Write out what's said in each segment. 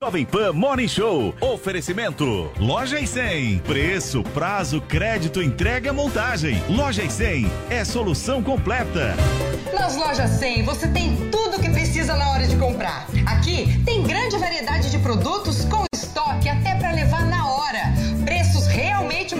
Jovem Pan Morning Show. Oferecimento. Loja e 100. Preço, prazo, crédito, entrega, montagem. Loja e 100 é solução completa. Nas lojas 100 você tem tudo o que precisa na hora de comprar. Aqui tem grande variedade de produtos com estoque até para levar na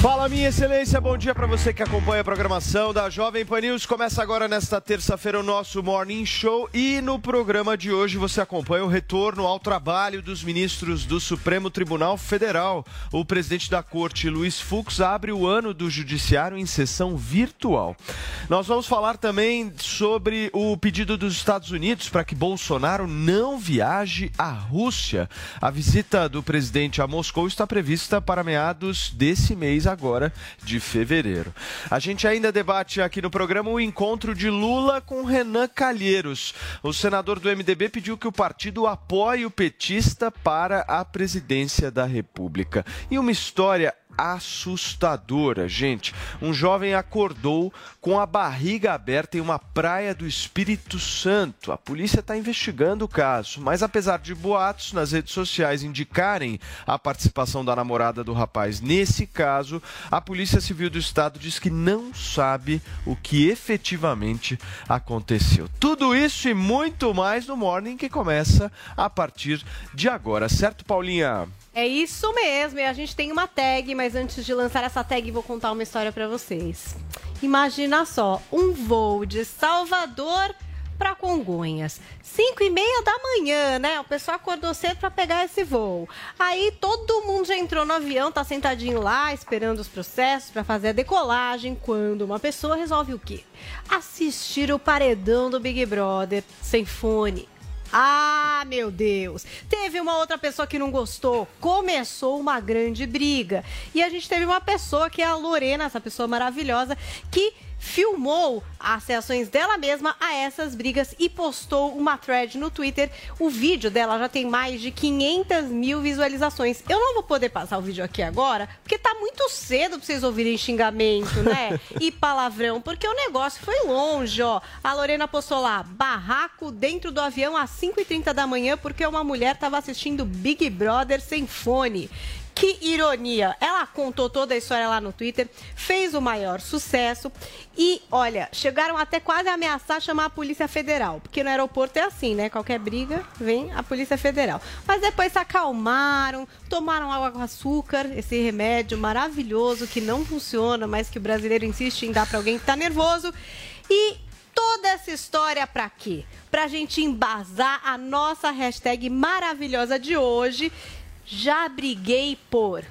Fala, minha excelência, bom dia para você que acompanha a programação da Jovem Pan News. Começa agora nesta terça-feira o nosso Morning Show e no programa de hoje você acompanha o retorno ao trabalho dos ministros do Supremo Tribunal Federal. O presidente da Corte, Luiz Fux, abre o ano do Judiciário em sessão virtual. Nós vamos falar também sobre o pedido dos Estados Unidos para que Bolsonaro não viaje à Rússia. A visita do presidente a Moscou está prevista para meados desse mês agora de fevereiro. A gente ainda debate aqui no programa o encontro de Lula com Renan Calheiros. O senador do MDB pediu que o partido apoie o petista para a presidência da República. E uma história assustadora, gente. Um jovem acordou com a barriga aberta em uma praia do Espírito Santo. A polícia está investigando o caso, mas apesar de boatos nas redes sociais indicarem a participação da namorada do rapaz nesse caso, a Polícia Civil do Estado diz que não sabe o que efetivamente aconteceu. Tudo isso e muito mais no Morning que começa a partir de agora, certo, Paulinha? É isso mesmo, e a gente tem uma tag, mas antes de lançar essa tag, vou contar uma história para vocês. Imagina só, um voo de Salvador para Congonhas. 5 e meia da manhã, né? O pessoal acordou cedo para pegar esse voo. Aí todo mundo já entrou no avião, tá sentadinho lá, esperando os processos para fazer a decolagem, quando uma pessoa resolve o quê? Assistir o paredão do Big Brother sem fone. Ah, meu Deus! Teve uma outra pessoa que não gostou. Começou uma grande briga. E a gente teve uma pessoa que é a Lorena, essa pessoa maravilhosa, que filmou as reações dela mesma a essas brigas e postou uma thread no Twitter. O vídeo dela já tem mais de 500 mil visualizações. Eu não vou poder passar o vídeo aqui agora, porque tá muito cedo pra vocês ouvirem xingamento, né? e palavrão, porque o negócio foi longe, ó. A Lorena postou lá, barraco dentro do avião às 5h30 da manhã, porque uma mulher tava assistindo Big Brother sem fone. Que ironia! Ela contou toda a história lá no Twitter, fez o maior sucesso e, olha, chegaram até quase a ameaçar chamar a Polícia Federal, porque no aeroporto é assim, né? Qualquer briga, vem a Polícia Federal. Mas depois se acalmaram, tomaram água com açúcar, esse remédio maravilhoso que não funciona, mas que o brasileiro insiste em dar para alguém que está nervoso. E toda essa história para quê? Pra gente embasar a nossa hashtag maravilhosa de hoje, já briguei por.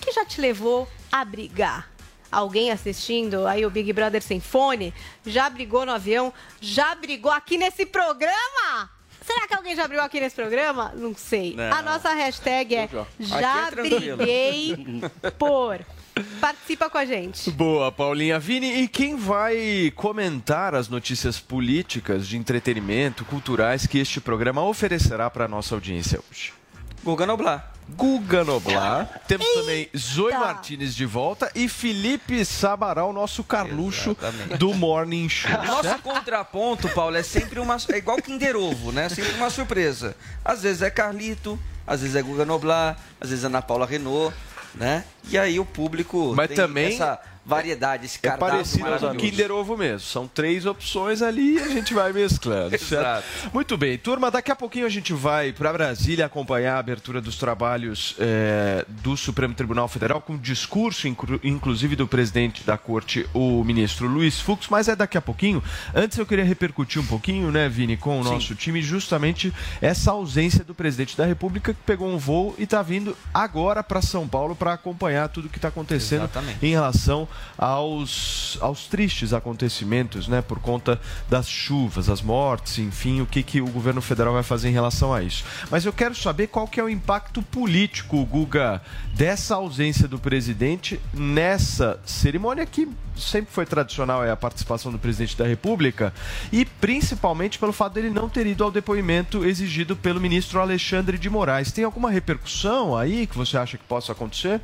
Que já te levou a brigar? Alguém assistindo aí o Big Brother sem fone? Já brigou no avião? Já brigou aqui nesse programa? Será que alguém já brigou aqui nesse programa? Não sei. Não. A nossa hashtag é já é briguei por. Participa com a gente. Boa, Paulinha. Vini, e quem vai comentar as notícias políticas, de entretenimento, culturais que este programa oferecerá para a nossa audiência hoje? Guga Noblar. Guga Noblar. Temos também Zoe Martinez de volta e Felipe Sabaral, nosso Carluxo do Morning Show. Nosso contraponto, Paulo, é sempre uma. É igual Kinder Ovo, né? Sempre uma surpresa. Às vezes é Carlito, às vezes é Guga Noblar, às vezes é Ana Paula Renault. né? E aí o público Mas tem também essa variedade, esse É cardápio parecido com o. Kinder Ovo mesmo. São três opções ali e a gente vai mesclando. Exato. Muito bem, turma. Daqui a pouquinho a gente vai para Brasília acompanhar a abertura dos trabalhos eh, do Supremo Tribunal Federal com discurso, inclu- inclusive, do presidente da corte, o ministro Luiz Fux. Mas é daqui a pouquinho. Antes eu queria repercutir um pouquinho, né, Vini, com o nosso time, justamente essa ausência do presidente da República que pegou um voo e está vindo agora para São Paulo para acompanhar tudo que está acontecendo Exatamente. em relação aos, aos tristes acontecimentos, né, por conta das chuvas, as mortes, enfim, o que, que o governo federal vai fazer em relação a isso. Mas eu quero saber qual que é o impacto político, Guga, dessa ausência do presidente nessa cerimônia que sempre foi tradicional é a participação do presidente da República e principalmente pelo fato dele não ter ido ao depoimento exigido pelo ministro Alexandre de Moraes. Tem alguma repercussão aí que você acha que possa acontecer?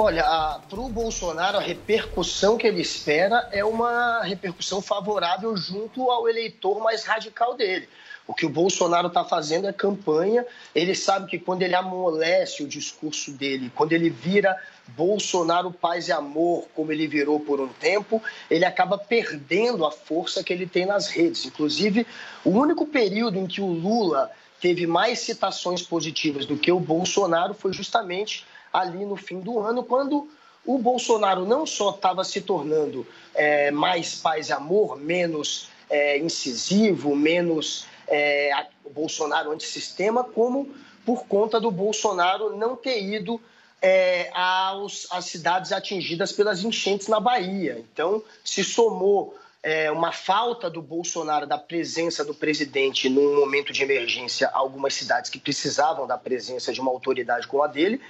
Olha, para o Bolsonaro, a repercussão que ele espera é uma repercussão favorável junto ao eleitor mais radical dele. O que o Bolsonaro está fazendo é campanha. Ele sabe que quando ele amolece o discurso dele, quando ele vira Bolsonaro paz e amor, como ele virou por um tempo, ele acaba perdendo a força que ele tem nas redes. Inclusive, o único período em que o Lula teve mais citações positivas do que o Bolsonaro foi justamente ali no fim do ano, quando o Bolsonaro não só estava se tornando é, mais paz e amor, menos é, incisivo, menos é, Bolsonaro antissistema, como por conta do Bolsonaro não ter ido é, aos, às cidades atingidas pelas enchentes na Bahia. Então, se somou é, uma falta do Bolsonaro, da presença do presidente num momento de emergência, algumas cidades que precisavam da presença de uma autoridade como a dele.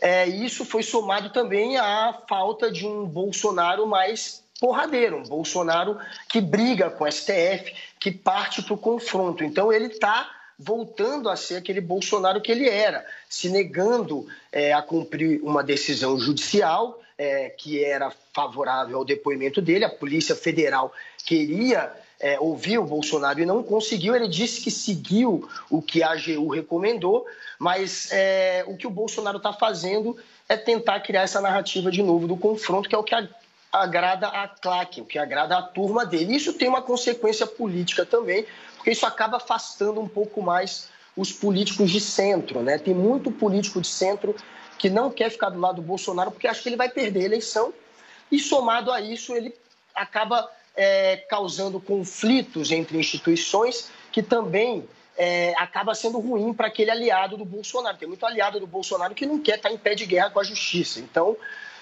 É, isso foi somado também à falta de um Bolsonaro mais porradeiro, um Bolsonaro que briga com o STF, que parte para o confronto. Então ele está voltando a ser aquele Bolsonaro que ele era, se negando é, a cumprir uma decisão judicial é, que era favorável ao depoimento dele. A Polícia Federal queria é, ouvir o Bolsonaro e não conseguiu. Ele disse que seguiu o que a AGU recomendou, mas é, o que o Bolsonaro está fazendo é tentar criar essa narrativa de novo do confronto, que é o que a- agrada a claque, o que agrada a turma dele. Isso tem uma consequência política também, porque isso acaba afastando um pouco mais os políticos de centro. Né? Tem muito político de centro que não quer ficar do lado do Bolsonaro porque acha que ele vai perder a eleição. E somado a isso, ele acaba é, causando conflitos entre instituições que também é, acaba sendo ruim para aquele aliado do Bolsonaro. Tem muito aliado do Bolsonaro que não quer estar em pé de guerra com a justiça. Então,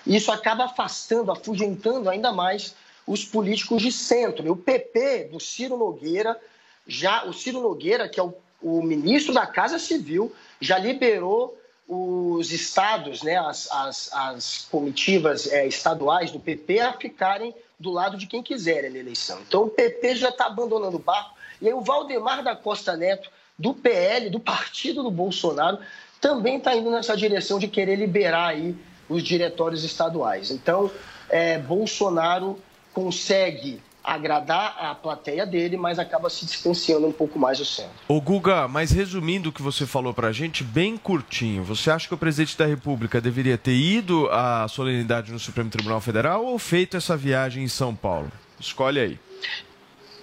isso acaba afastando, afugentando ainda mais os políticos de centro. E o PP do Ciro Nogueira, já o Ciro Nogueira, que é o, o ministro da Casa Civil, já liberou os estados, né, as, as, as comitivas é, estaduais do PP a ficarem do lado de quem quiserem na eleição. Então o PP já está abandonando o barco. E aí o Valdemar da Costa Neto, do PL, do partido do Bolsonaro, também está indo nessa direção de querer liberar aí os diretórios estaduais. Então, é, Bolsonaro consegue agradar a plateia dele, mas acaba se distanciando um pouco mais do centro. Ô Guga, mas resumindo o que você falou pra gente, bem curtinho, você acha que o presidente da República deveria ter ido à solenidade no Supremo Tribunal Federal ou feito essa viagem em São Paulo? Escolhe aí.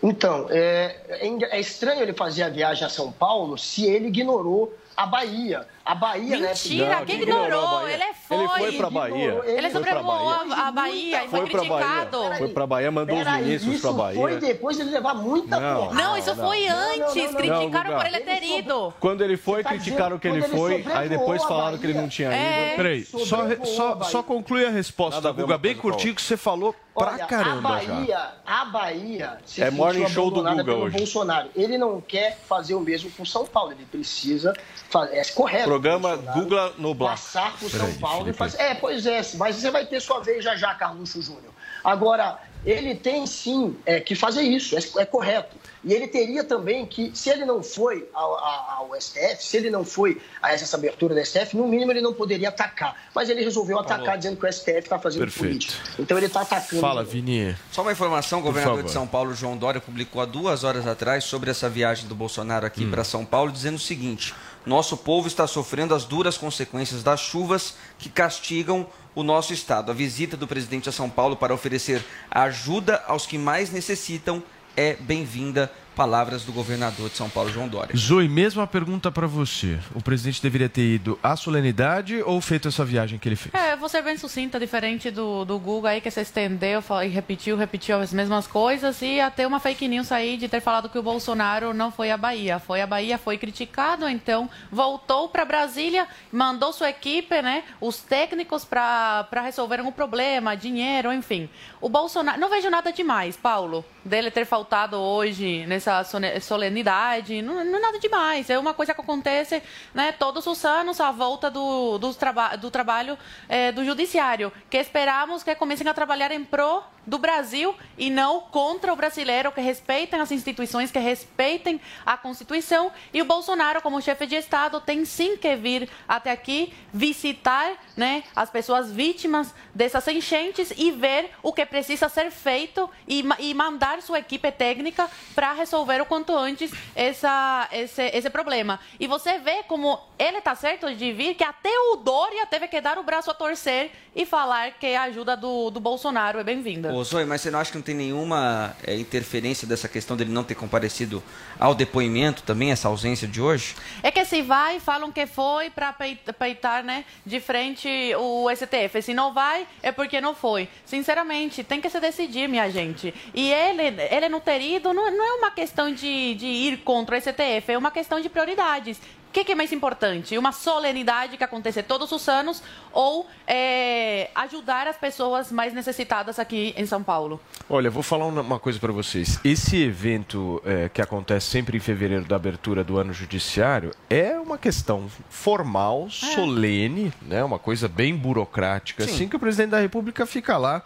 Então, é, é é estranho ele fazer a viagem a São Paulo se ele ignorou a Bahia. A Bahia, né? Mentira, quem quem ignorou Bahia? Ele é foi. Ele foi pra Bahia. Ele Ele sobrevoou Bahia. a, a Bahia e foi, Foi pra Bahia. criticado. Foi pra Bahia, mandou os Peraí, ministros isso pra Bahia. foi depois de ele levar muita Não. porrada. Não, isso não. foi Não, não, antes. não, não. Criticaram Não, por ele ter ido. Quando ele foi, tá criticaram dizendo que ele foi, aí depois falaram que ele não tinha É. ido. Peraí, só, só, conclui a resposta, Nada a ver Guga, bem a curtinho que você falou pra Olha, caramba a já. Bahia, a Bahia se É sentiu morning show do Guga pelo hoje. Bolsonaro. Ele não quer fazer o mesmo com São Paulo. Ele precisa fazer. É correto. Programa Google Noblar. Passar por São Paulo e fazer. É, pois é, mas você vai ter sua vez já já, Carluxo Júnior. Agora, ele tem sim é, que fazer isso, é, é correto. E ele teria também que, se ele não foi ao, ao- ao STF, se ele não foi a essa abertura do STF, no mínimo ele não poderia atacar. Mas ele resolveu atacar dizendo que o STF está fazendo Perfeito. política. Então ele está atacando. Fala, Vini. Só uma informação, o governador de São Paulo, João Dória, publicou há duas horas atrás sobre essa viagem do Bolsonaro aqui Hum. para São Paulo, dizendo o seguinte: Nosso povo está sofrendo as duras consequências das chuvas que castigam o nosso estado. A visita do presidente a São Paulo para oferecer ajuda aos que mais necessitam é bem-vinda. Palavras do governador de São Paulo, João Dória. Zoe, mesma pergunta para você. O presidente deveria ter ido à solenidade ou feito essa viagem que ele fez? É, ser bem sucinta, diferente do, do Google aí, que se estendeu e repetiu, repetiu as mesmas coisas, e até uma fake news aí de ter falado que o Bolsonaro não foi à Bahia. Foi à Bahia, foi criticado, então voltou para Brasília, mandou sua equipe, né, os técnicos para resolver um problema, dinheiro, enfim. O Bolsonaro, não vejo nada demais, Paulo, dele ter faltado hoje nessa solenidade, não, não é nada demais, é uma coisa que acontece né, todos os anos, a volta do, do, traba do trabalho é, do judiciário, que esperamos que comecem a trabalhar em pró do Brasil e não contra o brasileiro, que respeitem as instituições, que respeitem a Constituição. E o Bolsonaro, como chefe de Estado, tem sim que vir até aqui visitar né, as pessoas vítimas dessas enchentes e ver o que precisa ser feito e, e mandar sua equipe técnica para resolver o quanto antes essa, esse, esse problema. E você vê como ele está certo de vir, que até o Dória teve que dar o braço a torcer e falar que a ajuda do, do Bolsonaro é bem-vinda. Ô, Zoe, mas você não acha que não tem nenhuma é, interferência dessa questão dele não ter comparecido ao depoimento também, essa ausência de hoje? É que se vai, falam que foi para peitar né, de frente o STF. Se não vai, é porque não foi. Sinceramente, tem que se decidir, minha gente. E ele, ele não ter ido não, não é uma questão de, de ir contra o STF, é uma questão de prioridades. O que, que, é mais importante? Uma solenidade que acontece todos os anos ou é, ajudar as pessoas mais necessitadas aqui em São Paulo? Olha, vou falar uma coisa para vocês. Esse evento é, que acontece sempre em fevereiro da abertura do ano judiciário é uma questão formal, é. solene, né? uma coisa bem burocrática, Sim. assim que o presidente da República fica lá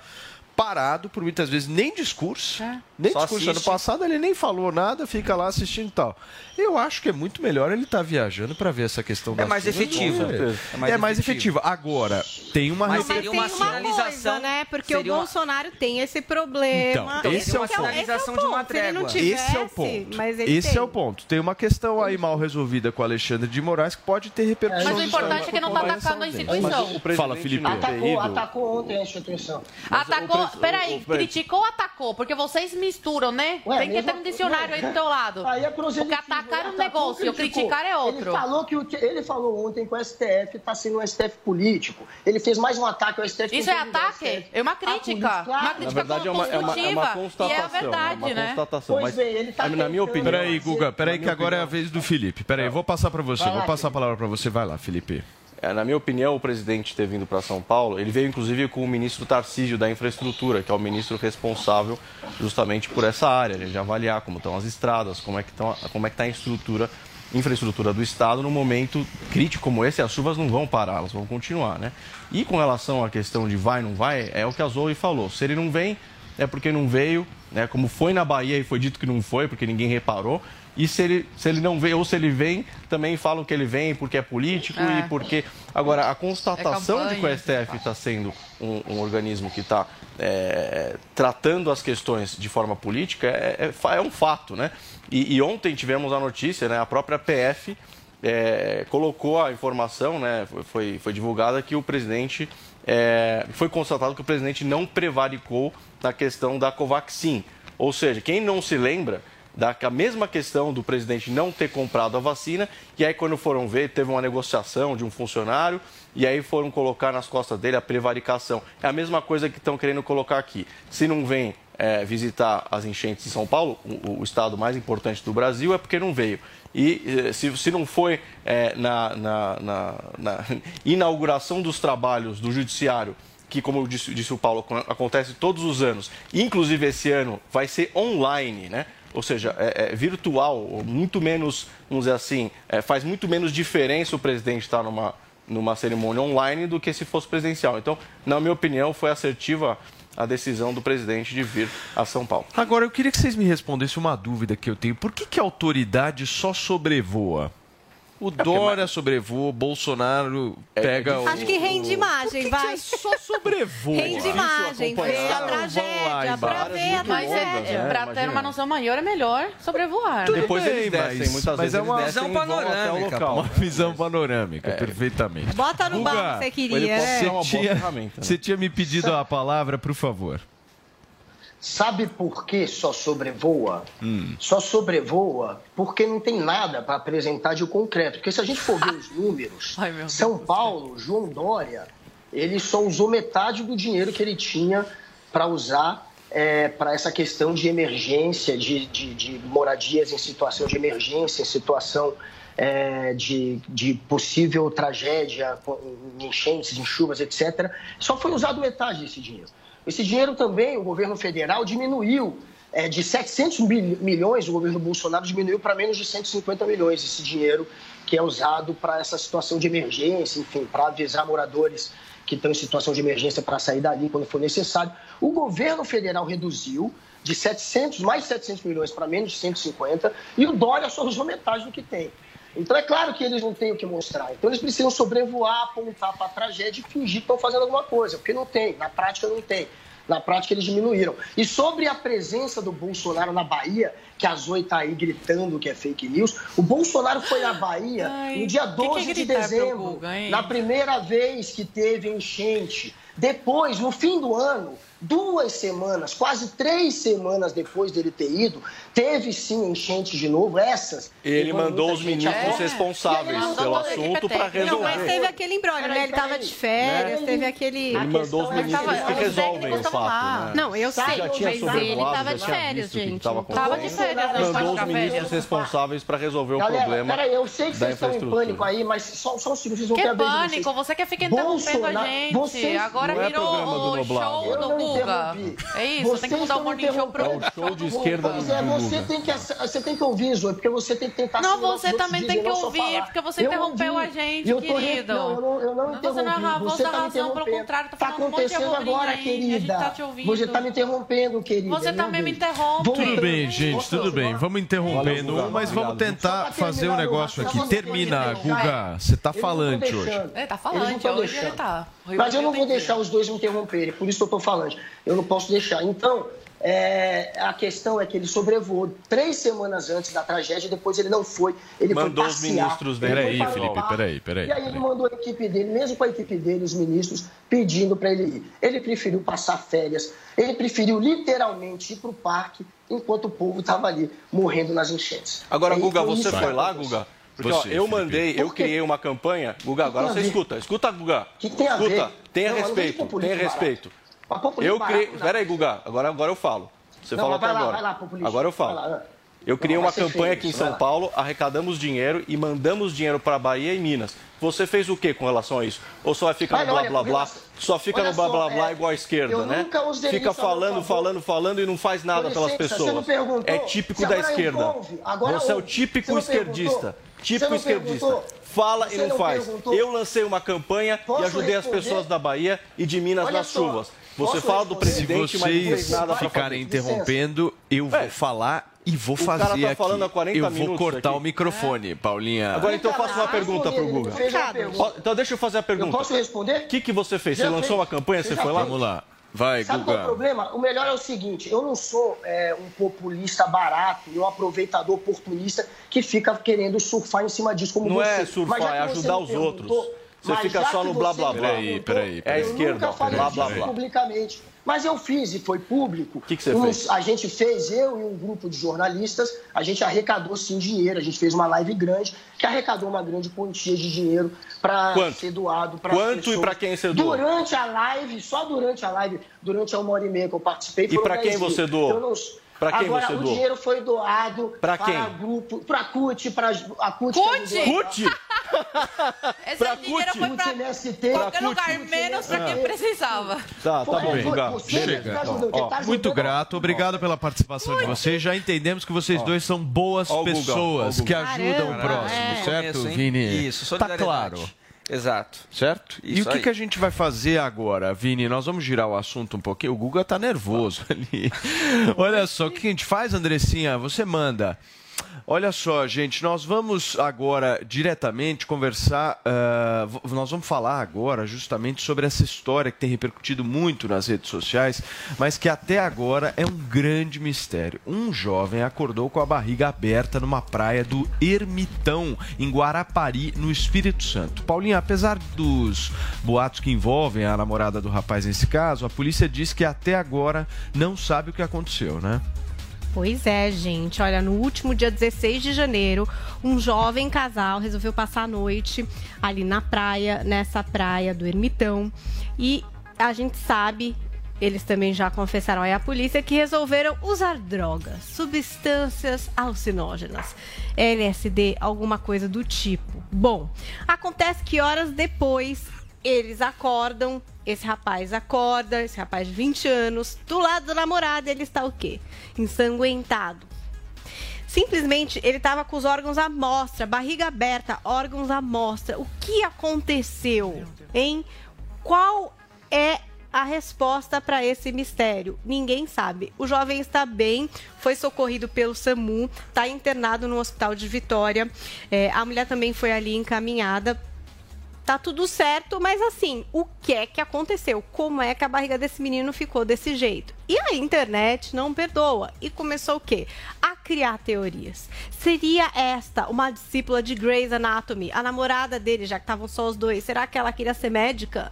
parado por muitas vezes nem discurso, é. nem Só discurso assiste. ano passado ele nem falou nada, fica lá assistindo e tal. Eu acho que é muito melhor ele estar tá viajando para ver essa questão é mais efetivo. É mais, é mais efetivo. Agora, tem uma Mas seria uma sinalização, né? Porque o Bolsonaro uma... tem esse problema. Então, esse é uma sinalização de uma trégua. esse é o ponto. esse tem. é o ponto. Tem uma questão aí mal resolvida com o Alexandre de Moraes que pode ter repercussão. Mas o importante é que não está atacando a instituição. Fala, Felipe. Atacou, atacou ontem a instituição. Atacou peraí, criticou ou atacou? Porque vocês misturam, né? Ué, Tem que ter um dicionário ué, aí do teu lado. Aí é Porque atacar é um negócio, criticar é outro. Ele falou, que o, ele falou ontem que o STF está sendo um STF político. Ele fez mais um ataque ao STF. Isso é ataque? É uma crítica. Claro. Uma crítica Na verdade, é uma, é, uma, é uma constatação. E é a verdade, é uma né? Constatação, pois bem, ele tá na minha opinião... Peraí, Guga, peraí que agora é a vez do Felipe. Peraí, vou passar para você. Vou passar a palavra para você. Vai lá, Felipe. É, na minha opinião, o presidente ter vindo para São Paulo, ele veio inclusive com o ministro Tarcísio da Infraestrutura, que é o ministro responsável justamente por essa área, de avaliar como estão as estradas, como é que é está a estrutura, infraestrutura do Estado no momento crítico como esse, as chuvas não vão parar, elas vão continuar, né? E com relação à questão de vai, não vai, é o que a Zoe falou. Se ele não vem, é porque não veio, né? Como foi na Bahia e foi dito que não foi, porque ninguém reparou. E se ele, se ele não vem, ou se ele vem, também falam que ele vem porque é político é. e porque. Agora, a constatação é de que o STF está sendo um, um, organismo que está é, tratando as questões de forma política é, é, é um fato, né? E, e, ontem tivemos a notícia, né? A própria PF é, colocou a informação, né? Foi, foi divulgada que o presidente. É, foi constatado que o presidente não prevaricou na questão da Covaxin. Ou seja, quem não se lembra da mesma questão do presidente não ter comprado a vacina, e aí quando foram ver, teve uma negociação de um funcionário, e aí foram colocar nas costas dele a prevaricação. É a mesma coisa que estão querendo colocar aqui. Se não vem é, visitar as enchentes de São Paulo, o, o, estado mais importante do Brasil, é porque não veio. E eh, se, se não foi é, na, na, na, na inauguração dos trabalhos do Judiciário que, como disse, disse, o Paulo, acontece todos os anos, inclusive esse ano vai ser online, né? Ou seja, é, é virtual, muito menos, vamos dizer assim, é, faz muito menos diferença o presidente estar numa, numa cerimônia online do que se fosse presencial. Então, na minha opinião, foi assertiva a decisão do presidente de vir a São Paulo. Agora, eu queria que vocês me respondessem uma dúvida que eu tenho. Por que, que a autoridade só sobrevoa? O Dória sobrevoa, Bolsonaro pega o. Acho que rende imagem, vai. só sobrevoa. Rende imagem, vê a tragédia, pra ver a Mas é, tragédia. é, pra ter uma noção maior, é melhor sobrevoar. Tudo Depois bem, eles descem, mas- muitas mas vezes é eles uma visão panorâmica, local. Uma visão panorâmica, perfeitamente. Bota no Guga, balão que você queria, né? Tinha- né? Você tinha me pedido a palavra, por favor. Sabe por que só sobrevoa? Hum. Só sobrevoa porque não tem nada para apresentar de concreto. Porque se a gente for ver os números, Ai, São Paulo, João Dória, ele só usou metade do dinheiro que ele tinha para usar para essa questão de emergência, de, de- de moradias em situação de emergência, em situação é, de, de possível tragédia, enchentes, em chuvas, etc. Só foi usado metade desse dinheiro. Esse dinheiro também o governo federal diminuiu. é, de 700 mil- milhões, o governo Bolsonaro diminuiu para menos de 150 milhões esse dinheiro que é usado para essa situação de emergência, enfim, para avisar moradores que estão em situação de emergência para sair dali quando for necessário. O governo federal reduziu de 700, mais de 700 milhões para menos de 150 e o Dória só usou metade do que tem. Então é claro que eles não têm o que mostrar. Então eles precisam sobrevoar, apontar para a tragédia e fingir que estão fazendo alguma coisa, porque não tem, na prática não tem. Na prática eles diminuíram. E sobre a presença do Bolsonaro na Bahia, que a Zoe está aí gritando que é fake news, o Bolsonaro foi à Bahia Ai, no dia que que é 12 de dezembro, hein? na primeira vez que teve enchente. Depois, no fim do ano, duas semanas, quase três semanas depois dele ter ido, teve sim enchente de novo, essas. Ele mandou os ministros responsáveis pelo assunto para Não, mas resolver. teve aquele embrólio, né? Ele tava de férias, teve aquele... Ele mandou os é ministros tava- que resolvem o fato. né? Não, eu sei, Já tinha mas ele tava de férias, o gente. estava não tava- Tava de férias, né? Mandou os ministros responsáveis para resolver o Galera, problema peraí, eu sei que vocês estão em pânico aí, mas só, só um segundo, vocês vão Que pânico, você quer ficar interrompendo a gente. Agora Não é virou o show do não Guga. interrompi. É isso, tem que mudar o morning show pro. É o show de esquerda Pois é, você tem que, você tem que ouvir, Zoe, porque você tem que tentar Não, você também tem que não ouvir, porque você Eu interrompeu ouvi. a gente, eu tô re- querido. Não, eu não, eu não Você não é a interrompi. voz Você da tá razão, pelo contrário, tá Tá falando um monte de acontecendo agora, aí, a querida. gente tá te ouvindo. Você tá me interrompendo, querida. Você também me interrompe. Tudo bem, gente, tudo bem. Vamos interrompendo Guga, mas vamos tentar fazer um negócio aqui. Termina. Guga. Você tá não falante hoje. É, tá falante, não hoje ele tá. Mas eu não vou deixar os dois me interromperem, por isso que eu estou falando. Eu não posso deixar. Então, é, a questão é que ele sobrevoou três semanas antes da tragédia, depois ele não foi. Ele Mandou foi os ministros dele. Ele Peraí, Felipe, peraí, peraí, E aí ele peraí. mandou a equipe dele, mesmo com a equipe dele, os ministros, pedindo para ele ir. Ele preferiu passar férias, ele preferiu literalmente ir para o parque, enquanto o povo estava ali morrendo nas enchentes. Agora, E Guga, foi você foi lá. Guga? Porque ó, eu mandei, eu criei uma campanha. Guga, agora você escuta. Escuta, Guga. que tem a escuta, ver? tenha Não, respeito, tenha respeito. Eu criei. Peraí, Guga, agora, agora eu falo. Você Não, falou até lá, agora. vai lá, populista. agora eu Vai falo. Eu criei uma campanha aqui em São. Paulo, arrecadamos dinheiro e mandamos dinheiro para Bahia e Minas. Você fez o que com relação a isso? Ou só vai ficar no Olha, blá blá blá? Só fica no blá só, blá blá é, igual a esquerda, eu né? nunca usei Fica falando, favor. falando, falando e não faz nada pelas pessoas. Você não perguntou. É típico Você da esquerda. Você é o típico esquerdista. Típico esquerdista. perguntou? Fala Você e não, não faz. perguntou? Eu lancei uma campanha Posso e ajudei as responder? pessoas da Bahia e de Minas Olha nas só, chuvas. Você posso fala do responder? Se presidente, mas não vocês nada ficarem interrompendo, eu vou É. falar e vou O cara fazer tá aqui. falando há 40 eu vou cortar aqui. o microfone, Paulinha. Agora então eu faço uma pergunta pro Guga. Então deixa eu fazer a Eu pergunta. posso responder? O que, que você fez? Você Já lançou fez. uma campanha? Você Você foi lá? fez. Vamos lá. Vai, Sabe qual é o Guga. problema? O melhor é o seguinte: eu não sou é, um populista barato e um aproveitador oportunista que fica querendo surfar em cima disso como Não você. é surfar, é você ajudar os outros. Você mas fica só no blá, você blá, blá. Peraí, peraí. É a eu esquerda, blá, blá, blá. publicamente. Mas eu fiz e foi público. O que que você fez? A gente fez, eu e um grupo de jornalistas, a gente arrecadou sim dinheiro. A gente fez uma live grande que arrecadou uma grande quantia de dinheiro para ser doado para Quanto e pra quem você doou? Durante a live, só durante a live, durante a uma hora e meia que eu participei. E pra quem 10 mil. você doou? Pra quem Agora, você o doou? dinheiro foi doado Pra para quem? grupo, para CUT, para a CUT. CUT? Pute! Esse Pra dinheiro CUT. foi pra MST, qualquer CUT. lugar, menos pra quem precisava. Tá, tá você Chega. tá tá Muito grato, obrigado pela participação de vocês. Já entendemos que vocês dois são boas Ó o pessoas o que ajudam o Caramba, próximo, é. certo, Começo? Vini? Isso, Tá claro. Exato. Certo? e Isso o que, aí. que a gente vai fazer agora, Vini? Nós vamos girar o assunto um pouquinho. O Guga tá nervoso ali. Olha só, o que a gente faz, Andressinha? Você manda. Olha só, gente, nós vamos agora diretamente conversar, uh, nós vamos falar agora justamente sobre essa história que tem repercutido muito nas redes sociais, mas que até agora é um grande mistério. Um jovem acordou com a barriga aberta numa praia do Ermitão, em Guarapari, no Espírito Santo. Paulinha, apesar dos boatos que envolvem a namorada do rapaz nesse caso, a polícia diz que até agora não sabe o que aconteceu, né? Pois é, gente. Olha, no último dia 16 de janeiro, um jovem casal resolveu passar a noite ali na praia, nessa praia do Ermitão. E a gente sabe, eles também já confessaram aí à polícia, que resolveram usar drogas, substâncias alucinógenas. LSD, alguma coisa do tipo. Bom, acontece que horas depois eles acordam, esse rapaz acorda, esse rapaz de 20 anos, do lado da namorada, ele está o quê? Ensanguentado. Simplesmente ele estava com os órgãos à mostra, barriga aberta, órgãos à mostra. O que aconteceu? Hein? Qual é a resposta para esse mistério? Ninguém sabe. O jovem está bem, foi socorrido pelo SAMU, está internado no hospital de Vitória. É, a mulher também foi ali encaminhada tá tudo certo, mas assim, o que é que aconteceu? Como é que a barriga desse menino ficou desse jeito? E a internet não perdoa e começou o quê? A criar teorias. Seria esta uma discípula de Grey's Anatomy, a namorada dele, já que estavam só os dois? Será que ela queria ser médica?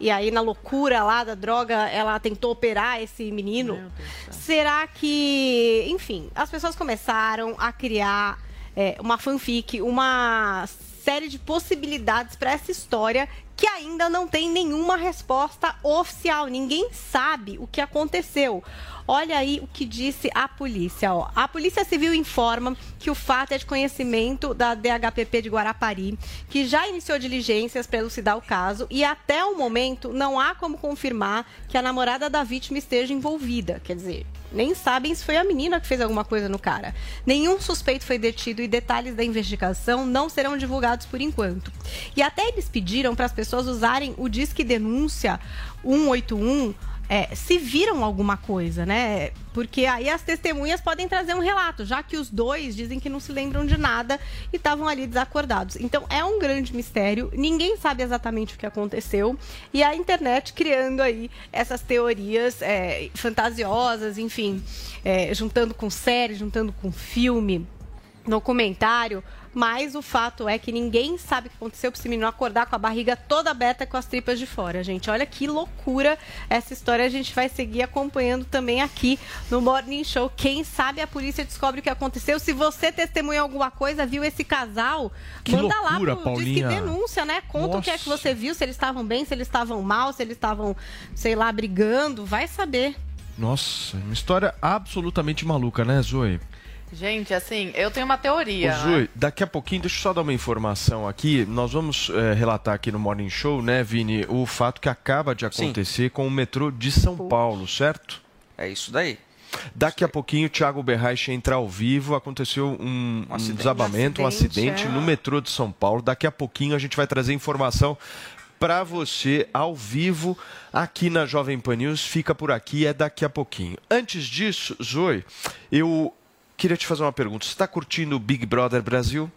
E aí, na loucura lá da droga, ela tentou operar esse menino? Será que. Enfim, as pessoas começaram a criar é, uma fanfic, uma série de possibilidades para essa história que ainda não tem nenhuma resposta oficial. Ninguém sabe o que aconteceu. Olha aí o que disse a polícia. Ó. A Polícia Civil informa que o fato é de conhecimento da DHPP de Guarapari, que já iniciou diligências para elucidar o caso e até o momento não há como confirmar que a namorada da vítima esteja envolvida. Quer dizer, nem sabem se foi a menina que fez alguma coisa no cara. Nenhum suspeito foi detido e detalhes da investigação não serão divulgados por enquanto. E até eles pediram para as pessoas usarem o Disque Denúncia 181 é, se viram alguma coisa, né? Porque aí as testemunhas podem trazer um relato, já que os dois dizem que não se lembram de nada e estavam ali desacordados. Então é um grande mistério, ninguém sabe exatamente o que aconteceu e a internet criando aí essas teorias é, fantasiosas, enfim, é, juntando com série, juntando com filme, documentário. Mas o fato é que ninguém sabe o que aconteceu para esse menino acordar com a barriga toda aberta com as tripas de fora, gente. Olha que loucura essa história. A gente vai seguir acompanhando também aqui no Morning Show. Quem sabe a polícia descobre o que aconteceu. Se você testemunha alguma coisa, viu esse casal, Que manda loucura, lá pro Paulinha. Denúncia, né? Conta o que é que Nossa. você viu, se eles estavam bem, se eles estavam mal, se eles estavam, sei lá, brigando. Vai saber. Nossa, uma história absolutamente maluca, né, Zoe? Gente, assim, eu tenho uma teoria. Ô, né? Zoe, daqui a pouquinho, deixa eu só dar uma informação aqui. Nós vamos eh, relatar aqui no Morning Show, né, Vini, o fato que acaba de acontecer com o metrô de São Paulo, certo? É isso daí. Daqui a pouquinho, o Thiago Berraich entra ao vivo. Aconteceu um, um acidente. desabamento, um Um acidente acidente, é. no metrô de São Paulo. Daqui a pouquinho a gente vai trazer informação para você ao vivo aqui na Jovem Pan News. Fica por aqui, é daqui a pouquinho. Antes disso, Zoe, eu queria te fazer uma pergunta. Você está curtindo o Big Brother Brasil?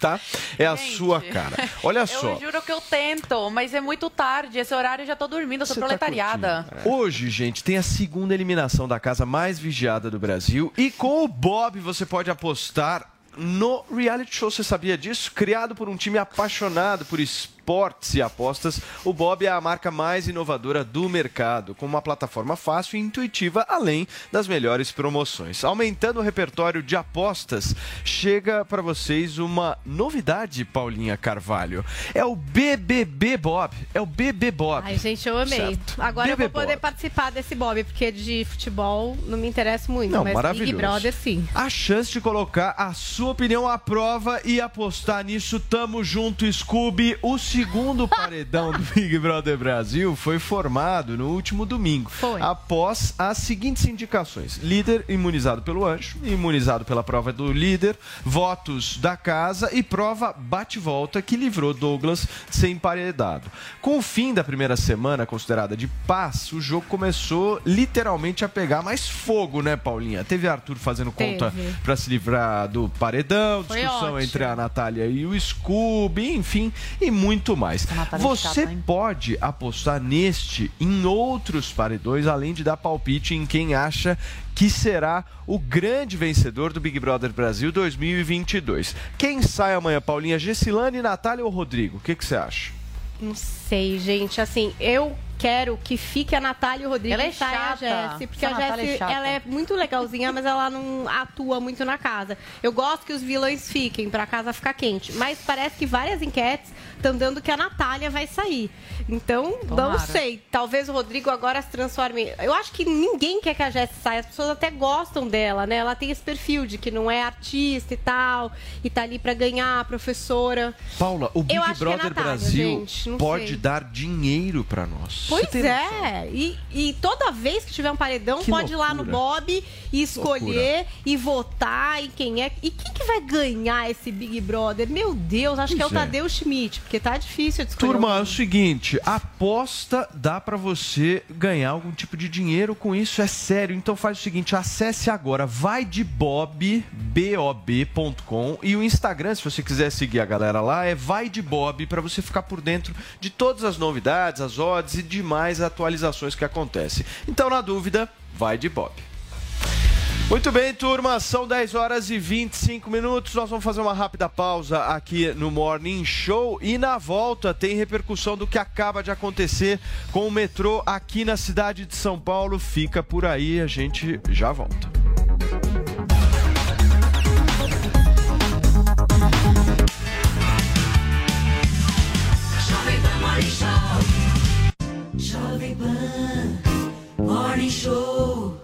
Tá? É a Gente, sua cara. Olha Eu só. juro que eu tento, mas é muito tarde. Esse horário eu já tô dormindo, eu sou Você tá proletariada. curtindo. Hoje, gente, tem a segunda eliminação da casa mais vigiada do Brasil. E com o Bob você pode apostar no reality show. Você sabia disso? Criado por um time apaixonado por esportes e apostas, o Bob é a marca mais inovadora do mercado, com uma plataforma fácil e intuitiva, além das melhores promoções. Aumentando o repertório de apostas, chega para vocês uma novidade, Paulinha Carvalho. É o BBB Bob. É o BB Bob. Ai, gente, eu amei. Certo. Agora eu BB vou poder Bob. participar desse Bob, porque de futebol não me interessa muito. Não, mas maravilhoso. Big Brother, sim. A chance de colocar a sua opinião à prova e apostar nisso. Tamo junto, Scooby. O segundo paredão do Big Brother Brasil foi formado no último domingo, Foi. após as seguintes indicações: líder imunizado pelo anjo, imunizado pela prova do líder, votos da casa e prova bate-volta que livrou Douglas ser emparedado. Com o fim da primeira semana considerada de paz, o jogo começou literalmente a pegar mais fogo, né, Paulinha? Teve Arthur fazendo conta Teve. para se livrar do paredão, Foi discussão ótimo. entre a Natália e o Scooby, enfim, e muito mais. Natália é Você chata, pode apostar neste e em outros paredões, além de dar palpite em quem acha que será o grande vencedor do Big Brother Brasil 2022. Quem sai amanhã, Paulinha? Gessilane, Natália ou Rodrigo? O que que você acha? Não sei, gente. Assim, eu quero que fique a Natália e o Rodrigo Ela é saia a chata. Jessi. Porque Essa a Natália é chata. ela é muito legalzinha, mas ela não atua muito na casa. Eu gosto que os vilões fiquem pra casa ficar quente. Mas parece que várias enquetes estão dando que a Natália vai sair. Então, não Tomara. sei. Talvez o Rodrigo agora se transforme. Eu acho que ninguém quer que a Jessi saia. As pessoas até gostam dela, né? Ela tem esse perfil de que não é artista e tal. E tá ali pra ganhar, professora. Paula, o Big que é Brother Natália, Brasil gente, não pode sei. dar dinheiro pra nós. Pois é. E, e toda vez que tiver um paredão, Que pode ir lá no loucura. Bob e escolher e votar em quem é. E quem que vai ganhar esse Big Brother? Meu Deus, acho que é o Pois é. Tadeu Schmidt, porque tá difícil de escolher. Turma, é o seguinte, aposta dá pra você ganhar algum tipo de dinheiro com isso, é sério. Então faz o seguinte, acesse agora vai de bob, bob.com e o Instagram, se você quiser seguir a galera lá, é vai de bob para você ficar por dentro de todas as novidades, as odds e demais atualizações que acontecem. Então, na dúvida, vai de bob. Muito bem, turma, são 10 horas e 25 minutos. Nós vamos fazer uma rápida pausa aqui no Morning Show e na volta tem repercussão do que acaba de acontecer com o metrô aqui na cidade de São Paulo. Fica por aí, a gente já volta. Morning Show.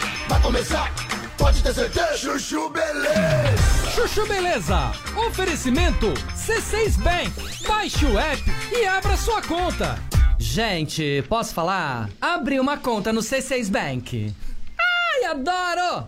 começar. Pode ter certeza. Chuchu Beleza. Chuchu Beleza. Oferecimento C6 Bank. Baixe o app e abra sua conta. Gente, posso falar? Abri uma conta no C6 Bank. Ai, adoro!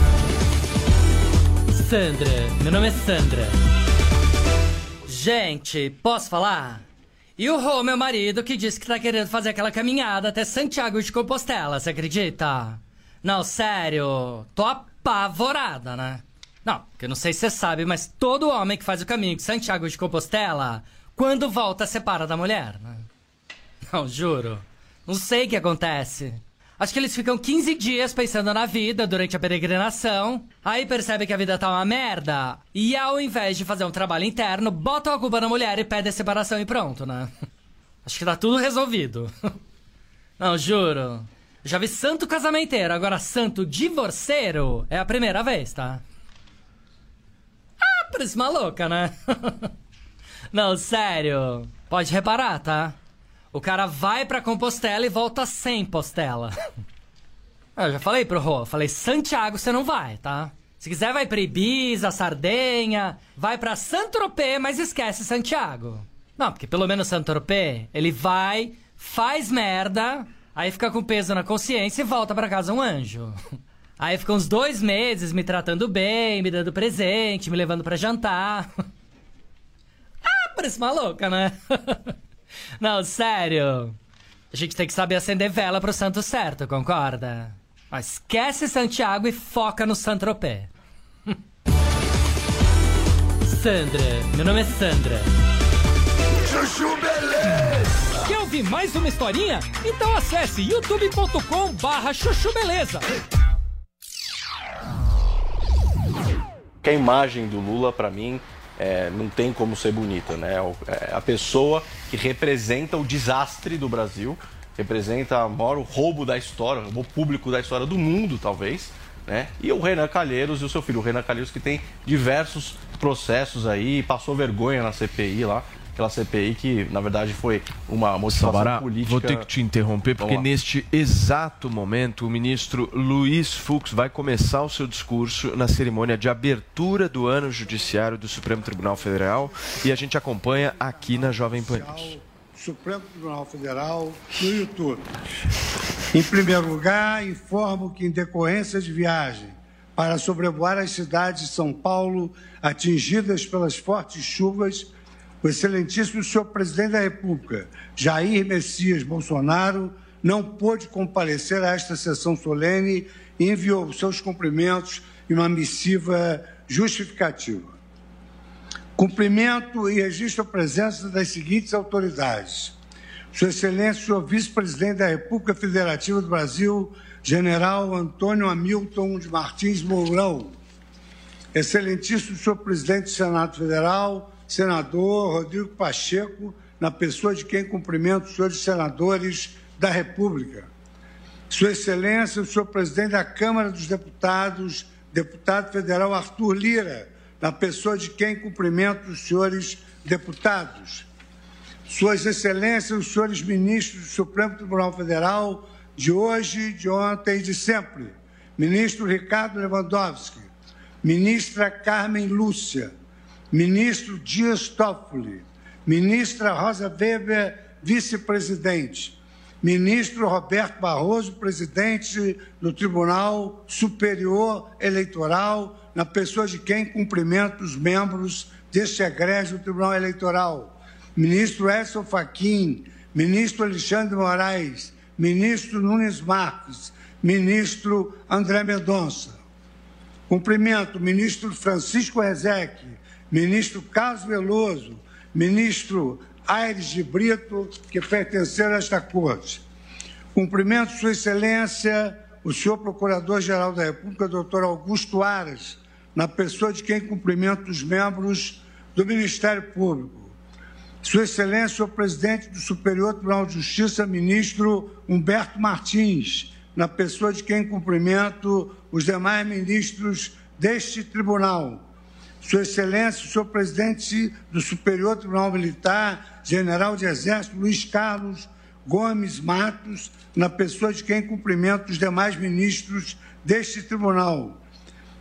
Sandra, meu nome é Sandra. Gente, posso falar? E o Rô, meu marido, que disse que tá querendo fazer aquela caminhada até Santiago de Compostela, você acredita? Não, sério, tô apavorada, né? Não, porque eu não sei se você sabe, mas todo homem que faz o caminho de Santiago de Compostela, quando volta, separa da mulher, né? Não, juro. Não sei o que acontece. Acho que eles ficam 15 dias pensando na vida durante a peregrinação. Aí percebem que a vida tá uma merda. E ao invés de fazer um trabalho interno, botam a culpa na mulher e pedem a separação e pronto, né? Acho que tá tudo resolvido. Não, juro. Já vi santo casamenteiro, agora santo divorceiro é a primeira vez, tá? parece maluca, né? Não, sério. Pode reparar, tá? O cara vai pra Compostela e volta sem postela. Eu já falei pro Rô, falei, Santiago você não vai, tá? Se quiser vai pra Ibiza, Sardenha, vai pra Saint-Tropez, mas esquece Santiago. Não, porque pelo menos Saint-Tropez, ele vai, faz merda, aí fica com peso na consciência e volta pra casa um anjo. Aí fica uns dois meses me tratando bem, me dando presente, me levando pra jantar. Ah, parece maluca, né? Não, sério. A gente tem que saber acender vela pro santo certo, concorda? Mas esquece Santiago e foca no Saint-Tropez. Sandra, meu nome é Sandra. Chuchu Beleza! Quer ouvir mais uma historinha? Então acesse youtube.com barra chuchu beleza. que a imagem do Lula, para mim, é, não tem como ser bonita, né? É a pessoa que representa o desastre do Brasil, representa o maior roubo da história, o roubo público da história do mundo, talvez, né? E o Renan Calheiros e o seu filho, o Renan Calheiros, que tem diversos processos aí, passou vergonha na CPI lá, aquela CPI que, na verdade, foi uma motivação Sabará, política. vou ter que te interromper, porque neste exato momento o ministro Luiz Fux vai começar o seu discurso na cerimônia de abertura do ano judiciário do Supremo Tribunal Federal e a gente acompanha aqui na Jovem Pan News. Supremo Tribunal Federal no YouTube. Em primeiro lugar, informo que, em decorrência de viagem para sobrevoar as cidades de São Paulo atingidas pelas fortes chuvas, o excelentíssimo senhor presidente da República, Jair Messias Bolsonaro, não pôde comparecer a esta sessão solene e enviou seus cumprimentos em uma missiva justificativa. Cumprimento e registro a presença das seguintes autoridades. Sua Excelência, senhor Vice-Presidente da República Federativa do Brasil, General Antônio Hamilton de Martins Mourão. Excelentíssimo senhor Presidente do Senado Federal, Senador Rodrigo Pacheco, na pessoa de quem cumprimento os senhores senadores da República. Sua Excelência, o senhor Presidente da Câmara dos Deputados, Deputado Federal Arthur Lira, na pessoa de quem cumprimento os senhores deputados. Suas Excelências, os senhores ministros do Supremo Tribunal Federal, de hoje, de ontem e de sempre. Ministro Ricardo Lewandowski, ministra Carmen Lúcia, ministro Dias Toffoli, ministra Rosa Weber, vice-presidente, ministro Roberto Barroso, presidente do Tribunal Superior Eleitoral, na pessoa de quem cumprimento os membros deste egrégio do Tribunal Eleitoral, ministro Edson Fachin, ministro Alexandre Moraes, ministro Nunes Marques, ministro André Mendonça. Cumprimento o ministro Francisco Rezec, ministro Carlos Veloso, ministro Aires de Brito, que pertenceram a esta corte. Cumprimento Sua Excelência, o senhor Procurador-Geral da República, doutor Augusto Aras, na pessoa de quem cumprimento os membros do Ministério Público. Sua Excelência, o presidente do Superior Tribunal de Justiça, ministro Humberto Martins, na pessoa de quem cumprimento os demais ministros deste tribunal. Sua Excelência, o senhor presidente do Superior Tribunal Militar, general de Exército Luiz Carlos Gomes Matos, na pessoa de quem cumprimento os demais ministros deste tribunal.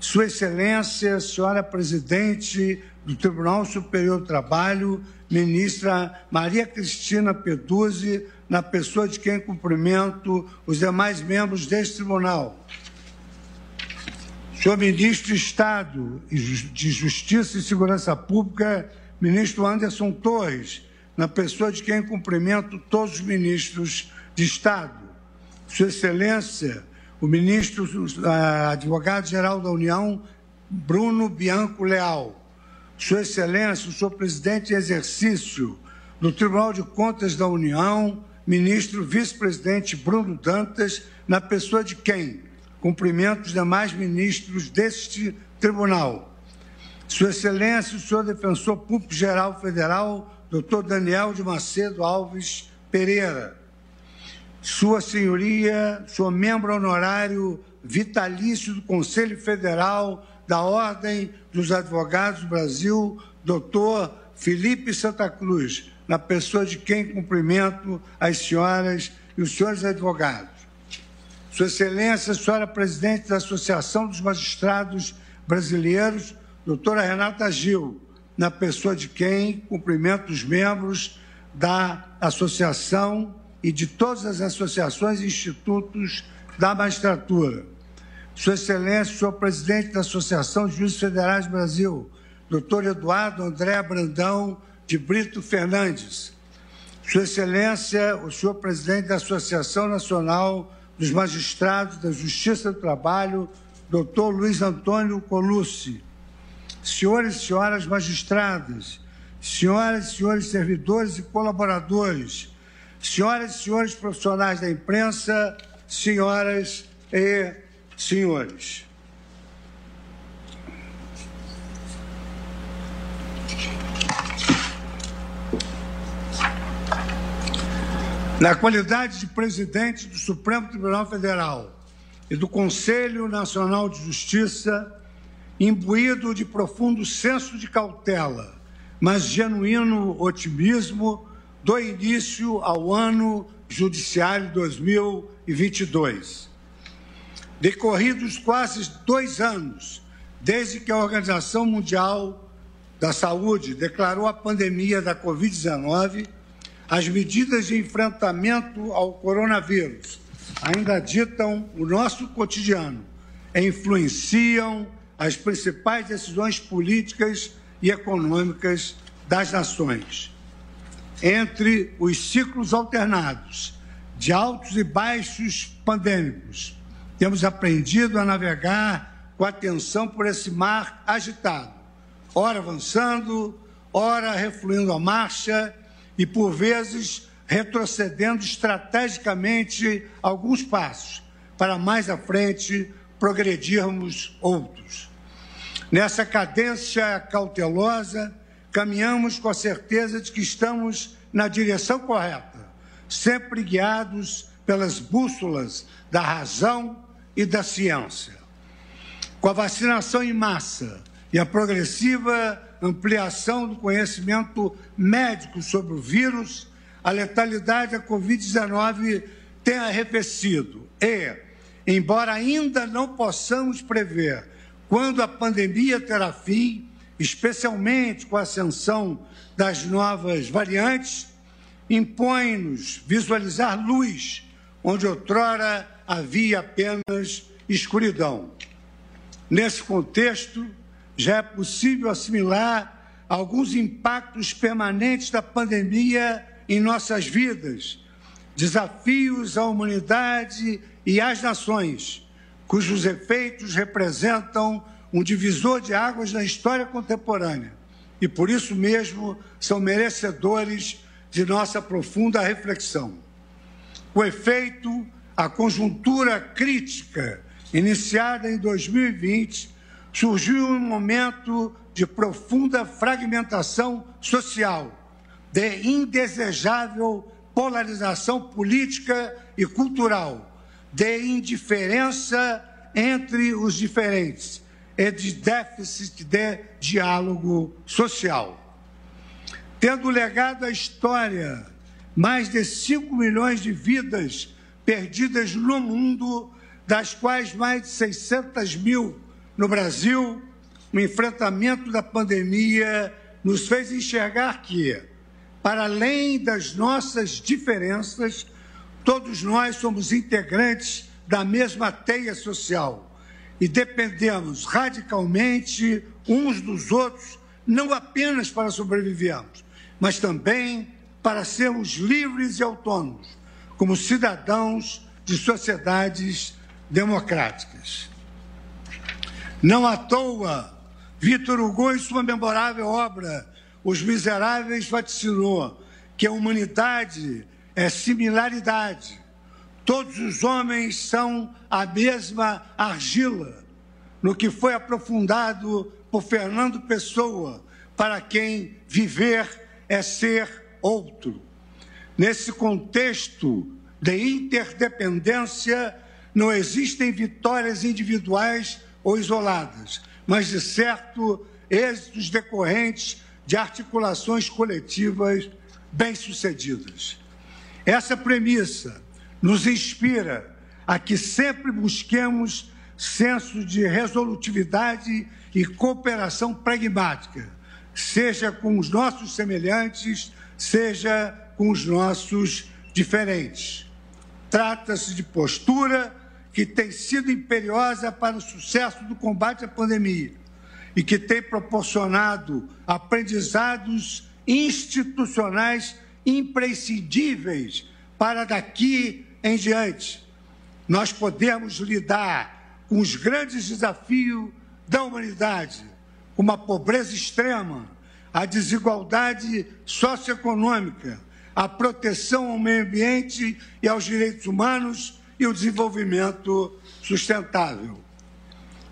Sua Excelência, senhora presidente do Tribunal Superior do Trabalho, ministra Maria Cristina Peduzzi, na pessoa de quem cumprimento os demais membros deste tribunal. Senhor Ministro de Estado de Justiça e Segurança Pública, ministro Anderson Torres, na pessoa de quem cumprimento todos os ministros de Estado. Sua Excelência, o ministro ah, advogado-geral da União, Bruno Bianco Leal. Sua Excelência, o senhor presidente em exercício do Tribunal de Contas da União, ministro vice-presidente Bruno Dantas, na pessoa de quem cumprimento os demais ministros deste tribunal. Sua Excelência, o senhor defensor público-geral federal, doutor Daniel de Macedo Alves Pereira. Sua Senhoria, sou membro honorário vitalício do Conselho Federal da Ordem dos Advogados do Brasil, doutor Felipe Santa Cruz, na pessoa de quem cumprimento as senhoras e os senhores advogados. Sua Excelência, senhora presidente da Associação dos Magistrados Brasileiros, doutora Renata Gil, na pessoa de quem cumprimento os membros da associação e de todas as associações e institutos da magistratura. Sua Excelência, senhor presidente da Associação de Juízes Federais do Brasil, doutor Eduardo André Brandão de Brito Fernandes. Sua Excelência, o senhor presidente da Associação Nacional dos Magistrados da Justiça do Trabalho, doutor Luiz Antônio Colucci. Senhores e senhoras magistradas, senhoras e senhores servidores e colaboradores, senhoras e senhores profissionais da imprensa, senhoras e senhores. Na qualidade de presidente do Supremo Tribunal Federal e do Conselho Nacional de Justiça, imbuído de profundo senso de cautela, mas genuíno otimismo, do início ao ano judiciário 2022. Decorridos quase dois anos desde que a Organização Mundial da Saúde declarou a pandemia da Covid-19, as medidas de enfrentamento ao coronavírus ainda ditam o nosso cotidiano e influenciam as principais decisões políticas e econômicas das nações. Entre os ciclos alternados de altos e baixos pandêmicos, temos aprendido a navegar com atenção por esse mar agitado, ora avançando, ora refluindo a marcha e, por vezes, retrocedendo estrategicamente alguns passos para mais à frente progredirmos outros. Nessa cadência cautelosa, caminhamos com a certeza de que estamos na direção correta, sempre guiados pelas bússolas da razão e da ciência. Com a vacinação em massa e a progressiva ampliação do conhecimento médico sobre o vírus, a letalidade da Covid-19 tem arrefecido e, embora ainda não possamos prever quando a pandemia terá fim, especialmente com a ascensão das novas variantes, impõe-nos visualizar luz onde outrora havia apenas escuridão. Nesse contexto, já é possível assimilar alguns impactos permanentes da pandemia em nossas vidas, desafios à humanidade e às nações, cujos efeitos representam um divisor de águas na história contemporânea e, por isso mesmo, são merecedores de nossa profunda reflexão. O efeito, a conjuntura crítica iniciada em 2020 surgiu um momento de profunda fragmentação social, de indesejável polarização política e cultural, de indiferença entre os diferentes e de déficit de diálogo social. Tendo legado à história mais de 5 milhões de vidas perdidas no mundo, das quais mais de 600 mil no Brasil, o enfrentamento da pandemia nos fez enxergar que, para além das nossas diferenças, todos nós somos integrantes da mesma teia social e dependemos radicalmente uns dos outros, não apenas para sobrevivermos, mas também para sermos livres e autônomos, como cidadãos de sociedades democráticas. Não à toa, Vitor Hugo, em sua memorável obra Os Miseráveis, vaticinou que a humanidade é similaridade. Todos os homens são a mesma argila, no que foi aprofundado por Fernando Pessoa, para quem viver é ser outro. Nesse contexto de interdependência, não existem vitórias individuais ou isoladas, mas de certo êxitos decorrentes de articulações coletivas bem-sucedidas. Essa premissa nos inspira a que sempre busquemos senso de resolutividade e cooperação pragmática, seja com os nossos semelhantes, seja com os nossos diferentes. Trata-se de postura que tem sido imperiosa para o sucesso do combate à pandemia e que tem proporcionado aprendizados institucionais imprescindíveis para daqui em diante. Nós podemos lidar com os grandes desafios da humanidade, como a pobreza extrema, a desigualdade socioeconômica, a proteção ao meio ambiente e aos direitos humanos e o desenvolvimento sustentável.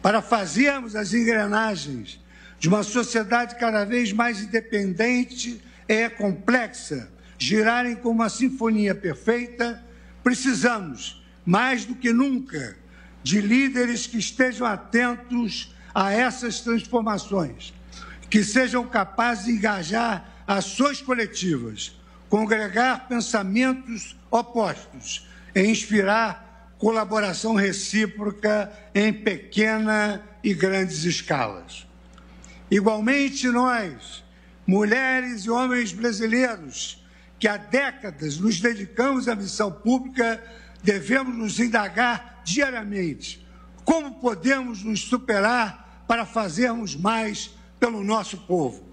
Para fazermos as engrenagens de uma sociedade cada vez mais independente e complexa girarem como uma sinfonia perfeita, precisamos, mais do que nunca, de líderes que estejam atentos a essas transformações, que sejam capazes de engajar ações coletivas, congregar pensamentos opostos e inspirar colaboração recíproca em pequena e grandes escalas. Igualmente, nós, mulheres e homens brasileiros, que há décadas nos dedicamos à missão pública, devemos nos indagar diariamente como podemos nos superar para fazermos mais pelo nosso povo.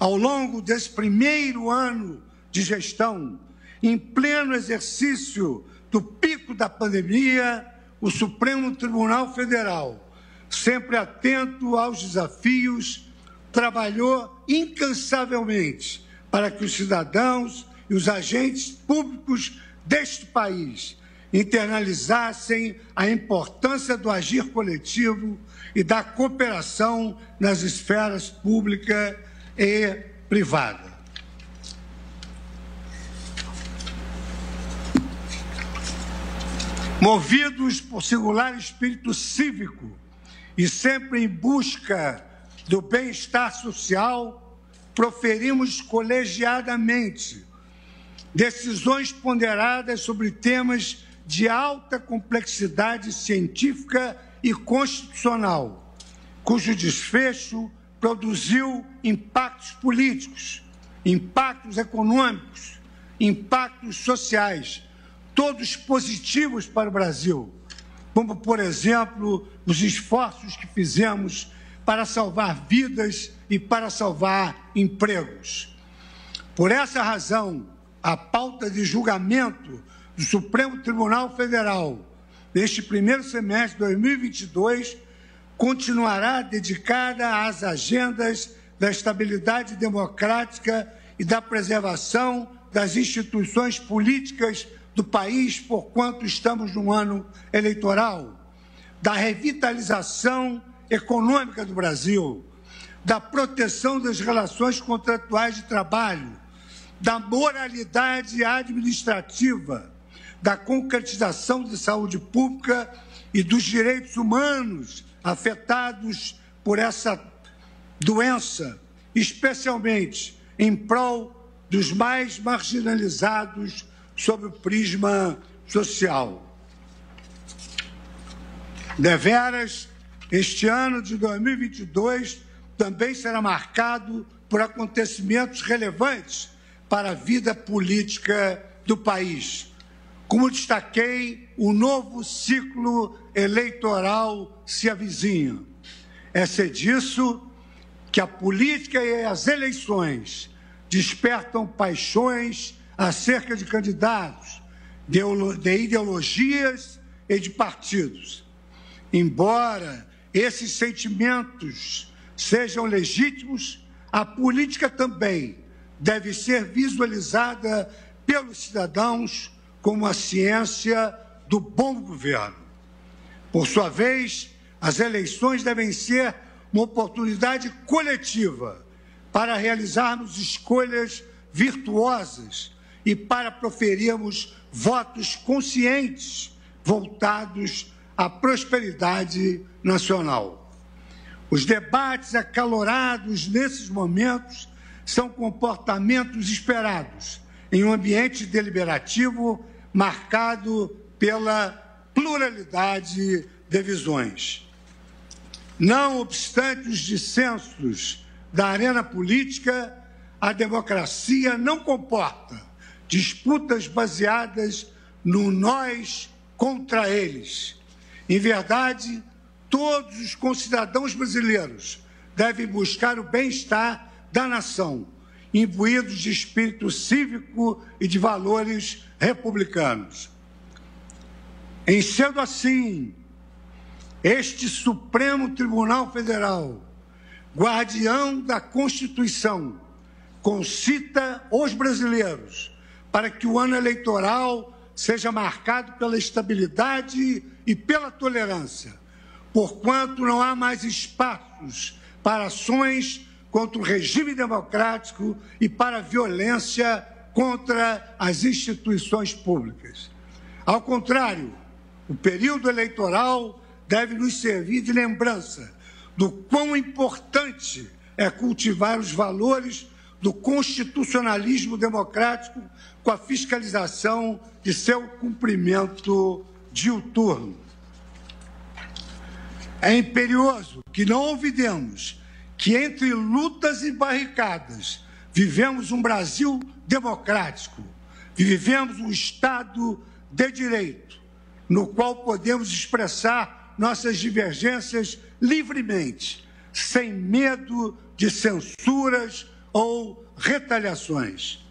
Ao longo desse primeiro ano de gestão, em pleno exercício do pico da pandemia, o Supremo Tribunal Federal, sempre atento aos desafios, trabalhou incansavelmente para que os cidadãos e os agentes públicos deste país internalizassem a importância do agir coletivo e da cooperação nas esferas pública e privada. Movidos por singular espírito cívico e sempre em busca do bem-estar social, proferimos colegiadamente decisões ponderadas sobre temas de alta complexidade científica e constitucional, cujo desfecho produziu impactos políticos, impactos econômicos, impactos sociais, todos positivos para o Brasil, como, por exemplo, os esforços que fizemos para salvar vidas e para salvar empregos. Por essa razão, a pauta de julgamento do Supremo Tribunal Federal neste primeiro semestre de 2022 continuará dedicada às agendas da estabilidade democrática e da preservação das instituições políticas do país, porquanto estamos num ano eleitoral, da revitalização econômica do Brasil, da proteção das relações contratuais de trabalho, da moralidade administrativa, da concretização de saúde pública e dos direitos humanos afetados por essa doença, especialmente em prol dos mais marginalizados sob o prisma social. Deveras, este ano de 2022 também será marcado por acontecimentos relevantes para a vida política do país como destaquei, o novo ciclo eleitoral se avizinha. É ser disso que a política e as eleições despertam paixões acerca de candidatos, de ideologias e de partidos. Embora esses sentimentos sejam legítimos, a política também deve ser visualizada pelos cidadãos como a ciência do bom governo. Por sua vez, as eleições devem ser uma oportunidade coletiva para realizarmos escolhas virtuosas e para proferirmos votos conscientes voltados à prosperidade nacional. Os debates acalorados nesses momentos são comportamentos esperados em um ambiente deliberativo marcado pela pluralidade de visões. Não obstante os dissensos da arena política, a democracia não comporta disputas baseadas no nós contra eles. Em verdade, todos os concidadãos brasileiros devem buscar o bem-estar da nação, imbuídos de espírito cívico e de valores republicanos. Em sendo assim, este Supremo Tribunal Federal, guardião da Constituição, concita os brasileiros para que o ano eleitoral seja marcado pela estabilidade e pela tolerância, porquanto não há mais espaços para ações contra o regime democrático e para violência contra as instituições públicas. Ao contrário, o período eleitoral deve nos servir de lembrança do quão importante é cultivar os valores do constitucionalismo democrático com a fiscalização de seu cumprimento diuturno. É imperioso que não olvidemos que entre lutas e barricadas vivemos um Brasil democrático, vivemos um Estado de direito, no qual podemos expressar nossas divergências livremente, sem medo de censuras ou retaliações.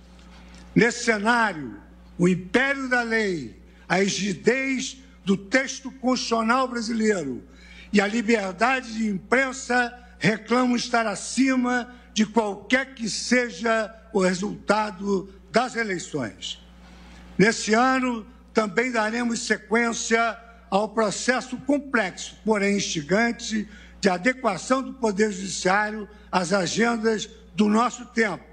Nesse cenário, o império da lei, a rigidez do texto constitucional brasileiro e a liberdade de imprensa reclamam estar acima de qualquer que seja o resultado das eleições. Nesse ano, também daremos sequência ao processo complexo, porém instigante, de adequação do Poder Judiciário às agendas do nosso tempo,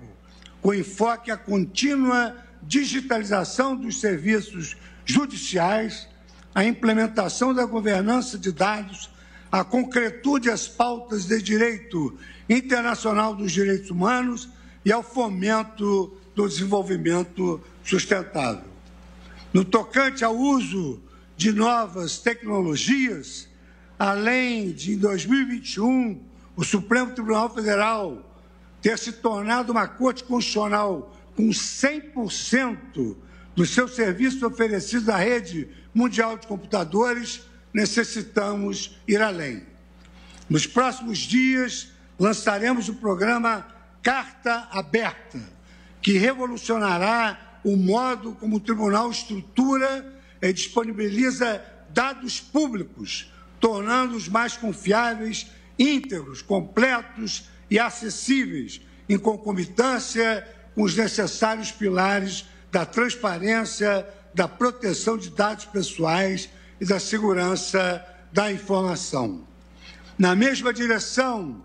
com enfoque à contínua digitalização dos serviços judiciais, a implementação da governança de dados, a concretude às pautas de direito internacional dos direitos humanos e ao fomento do desenvolvimento sustentável. No tocante ao uso de novas tecnologias, além de, em 2021, o Supremo Tribunal Federal ter se tornado uma corte constitucional com 100% dos seus serviços oferecidos à rede mundial de computadores, necessitamos ir além. Nos próximos dias, lançaremos o programa Carta Aberta, que revolucionará o modo como o tribunal estrutura e disponibiliza dados públicos, tornando-os mais confiáveis, íntegros, completos e acessíveis, em concomitância com os necessários pilares da transparência, da proteção de dados pessoais e da segurança da informação. Na mesma direção,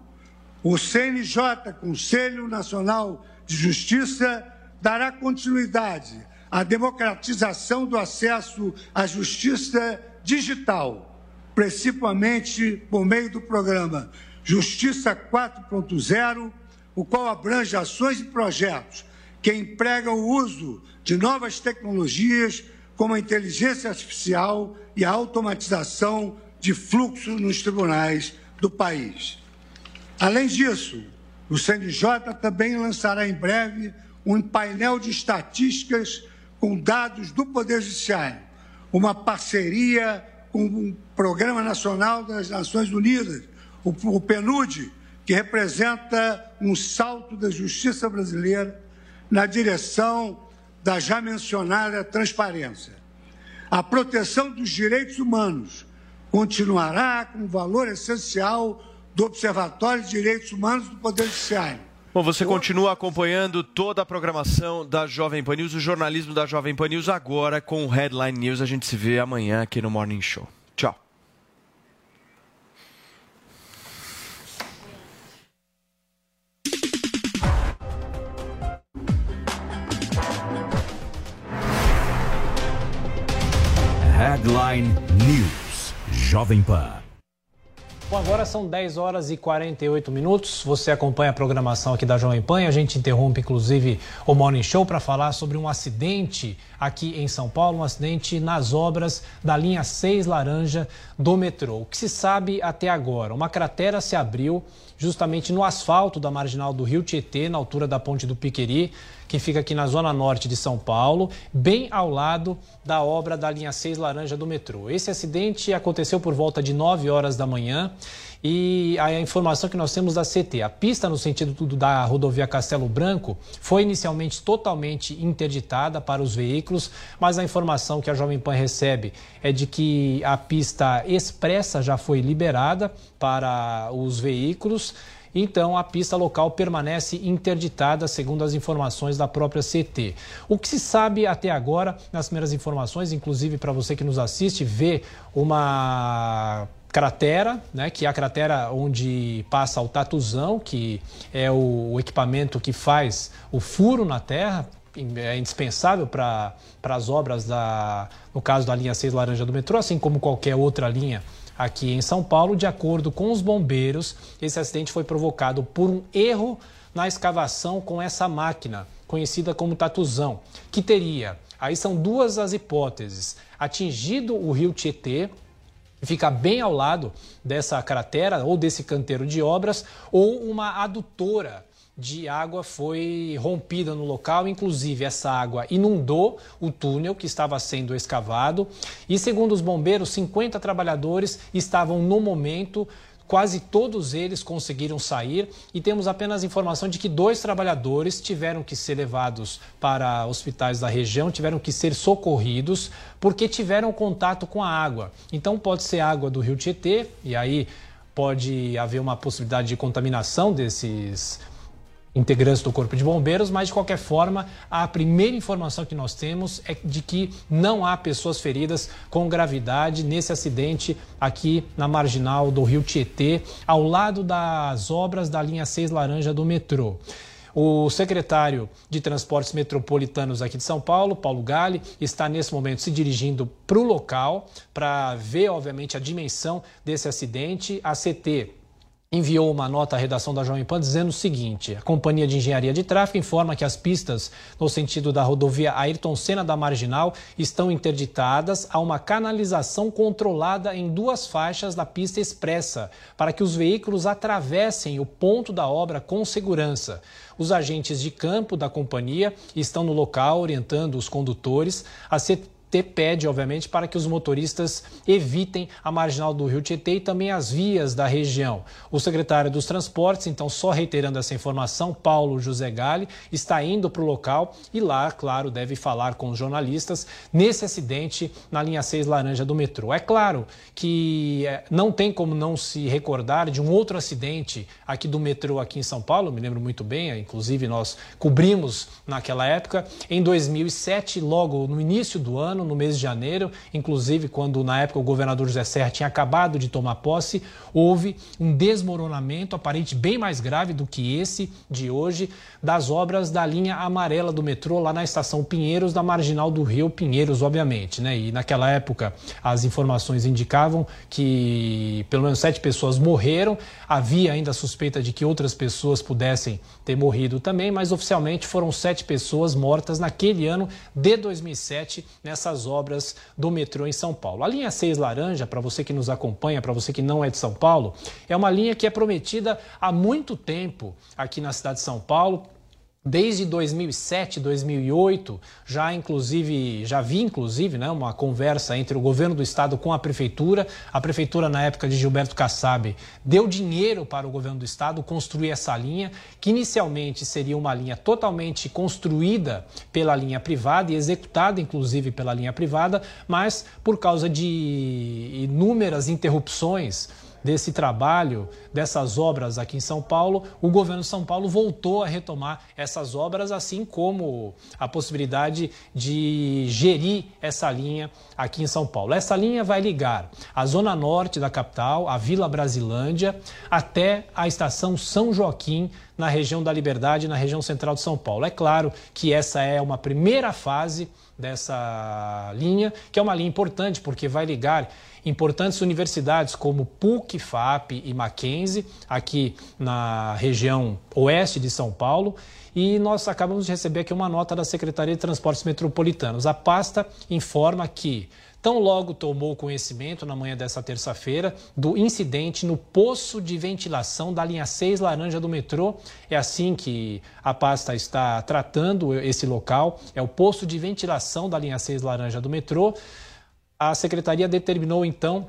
o CNJ, Conselho Nacional de Justiça, dará continuidade à democratização do acesso à justiça digital, principalmente por meio do programa Justiça 4.0, o qual abrange ações e projetos que empregam o uso de novas tecnologias como a inteligência artificial e a automatização de fluxos nos tribunais do país. Além disso, o CNJ também lançará em breve um painel de estatísticas com dados do Poder Judiciário, uma parceria com o Programa Nacional das Nações Unidas o, o PNUD, que representa um salto da justiça brasileira na direção da já mencionada transparência. A proteção dos direitos humanos continuará como valor essencial do Observatório de Direitos Humanos do Poder Judiciário. Bom, você continua acompanhando toda a programação da Jovem Pan News, o jornalismo da Jovem Pan News agora com o Headline News. A gente se vê amanhã aqui no Morning Show. Headline News. Jovem Pan. Bom, agora são 10 horas e 48 minutos. Você acompanha a programação aqui da Jovem Pan. A gente interrompe, inclusive, o Morning Show para falar sobre um acidente aqui em São Paulo, um acidente nas obras da linha 6 laranja do metrô. O que se sabe até agora? Uma cratera se abriu justamente no asfalto da marginal do Rio Tietê, na altura da Ponte do Piqueri, que fica aqui na zona norte de São Paulo, bem ao lado da obra da linha 6 laranja do metrô. Esse acidente aconteceu por volta de 9 horas da manhã e a informação que nós temos da CT, a pista no sentido da rodovia Castelo Branco foi inicialmente totalmente interditada para os veículos, mas a informação que a Jovem Pan recebe é de que a pista expressa já foi liberada para os veículos. Então, a pista local permanece interditada, segundo as informações da própria CT. O que se sabe até agora, nas primeiras informações, inclusive para você que nos assiste, vê uma cratera, né, que é a cratera onde passa o tatuzão, que é o, equipamento que faz o furo na terra, é indispensável para as obras, da, no caso da linha 6 laranja do metrô, assim como qualquer outra linha aqui em São Paulo. De acordo com os bombeiros, esse acidente foi provocado por um erro na escavação com essa máquina, conhecida como tatuzão, que teria, aí são duas as hipóteses, atingido o rio Tietê, fica bem ao lado dessa cratera ou desse canteiro de obras, ou uma adutora de água foi rompida no local, inclusive essa água inundou o túnel que estava sendo escavado e segundo os bombeiros, 50 trabalhadores estavam no momento Quase todos eles conseguiram sair e temos apenas informação de que dois trabalhadores tiveram que ser levados para hospitais da região, tiveram que ser socorridos porque tiveram contato com a água. Então pode ser água do rio Tietê e aí pode haver uma possibilidade de contaminação desses integrantes do Corpo de Bombeiros, mas de qualquer forma, a primeira informação que nós temos é de que não há pessoas feridas com gravidade nesse acidente aqui na marginal do Rio Tietê, ao lado das obras da linha 6 laranja do metrô. O secretário de Transportes Metropolitanos aqui de São Paulo, Paulo Gale, está nesse momento se dirigindo para o local para ver, obviamente, a dimensão desse acidente. A CT enviou uma nota à redação da Jovem Pan dizendo o seguinte: a Companhia de Engenharia de Tráfego informa que as pistas no sentido da rodovia Ayrton Senna da Marginal estão interditadas a uma canalização controlada em duas faixas da pista expressa, para que os veículos atravessem o ponto da obra com segurança. Os agentes de campo da companhia estão no local orientando os condutores. A pede, obviamente, para que os motoristas evitem a marginal do Rio Tietê e também as vias da região. O secretário dos Transportes, então, só reiterando essa informação, Paulo José Gale, está indo para o local e lá, claro, deve falar com os jornalistas nesse acidente na linha 6 laranja do metrô. É claro que é, não tem como não se recordar de um outro acidente aqui do metrô aqui em São Paulo, me lembro muito bem, inclusive nós cobrimos naquela época, em 2007, logo no início do ano, no mês de janeiro, inclusive quando na época o governador José Serra tinha acabado de tomar posse, houve um desmoronamento aparente bem mais grave do que esse de hoje das obras da linha amarela do metrô lá na estação Pinheiros, da marginal do Rio Pinheiros, obviamente, né? E naquela época as informações indicavam que pelo menos sete pessoas morreram, havia ainda suspeita de que outras pessoas pudessem ter morrido também, mas oficialmente foram sete pessoas mortas naquele ano de 2007 nessas obras do metrô em São Paulo. A linha 6 laranja, para você que nos acompanha, para você que não é de São Paulo, é uma linha que é prometida há muito tempo aqui na cidade de São Paulo Desde 2007, 2008, já inclusive, já vi inclusive, né, uma conversa entre o governo do estado com a prefeitura. A prefeitura na época de Gilberto Kassab deu dinheiro para o governo do estado construir essa linha, que inicialmente seria uma linha totalmente construída pela linha privada e executada inclusive pela linha privada, mas por causa de inúmeras interrupções desse trabalho, dessas obras aqui em São Paulo, o governo de São Paulo voltou a retomar essas obras, assim como a possibilidade de gerir essa linha aqui em São Paulo. Essa linha vai ligar a zona norte da capital, a Vila Brasilândia, até a estação São Joaquim na região da Liberdade, na região central de São Paulo. É claro que essa é uma primeira fase dessa linha, que é uma linha importante porque vai ligar importantes universidades como PUC, FAP e Mackenzie, aqui na região oeste de São Paulo. E nós acabamos de receber aqui uma nota da Secretaria de Transportes Metropolitanos. A pasta informa que tão logo tomou conhecimento na manhã dessa terça-feira do incidente no poço de ventilação da linha 6 laranja do metrô. É assim que a pasta está tratando esse local. É o poço de ventilação da linha 6 laranja do metrô. A secretaria determinou então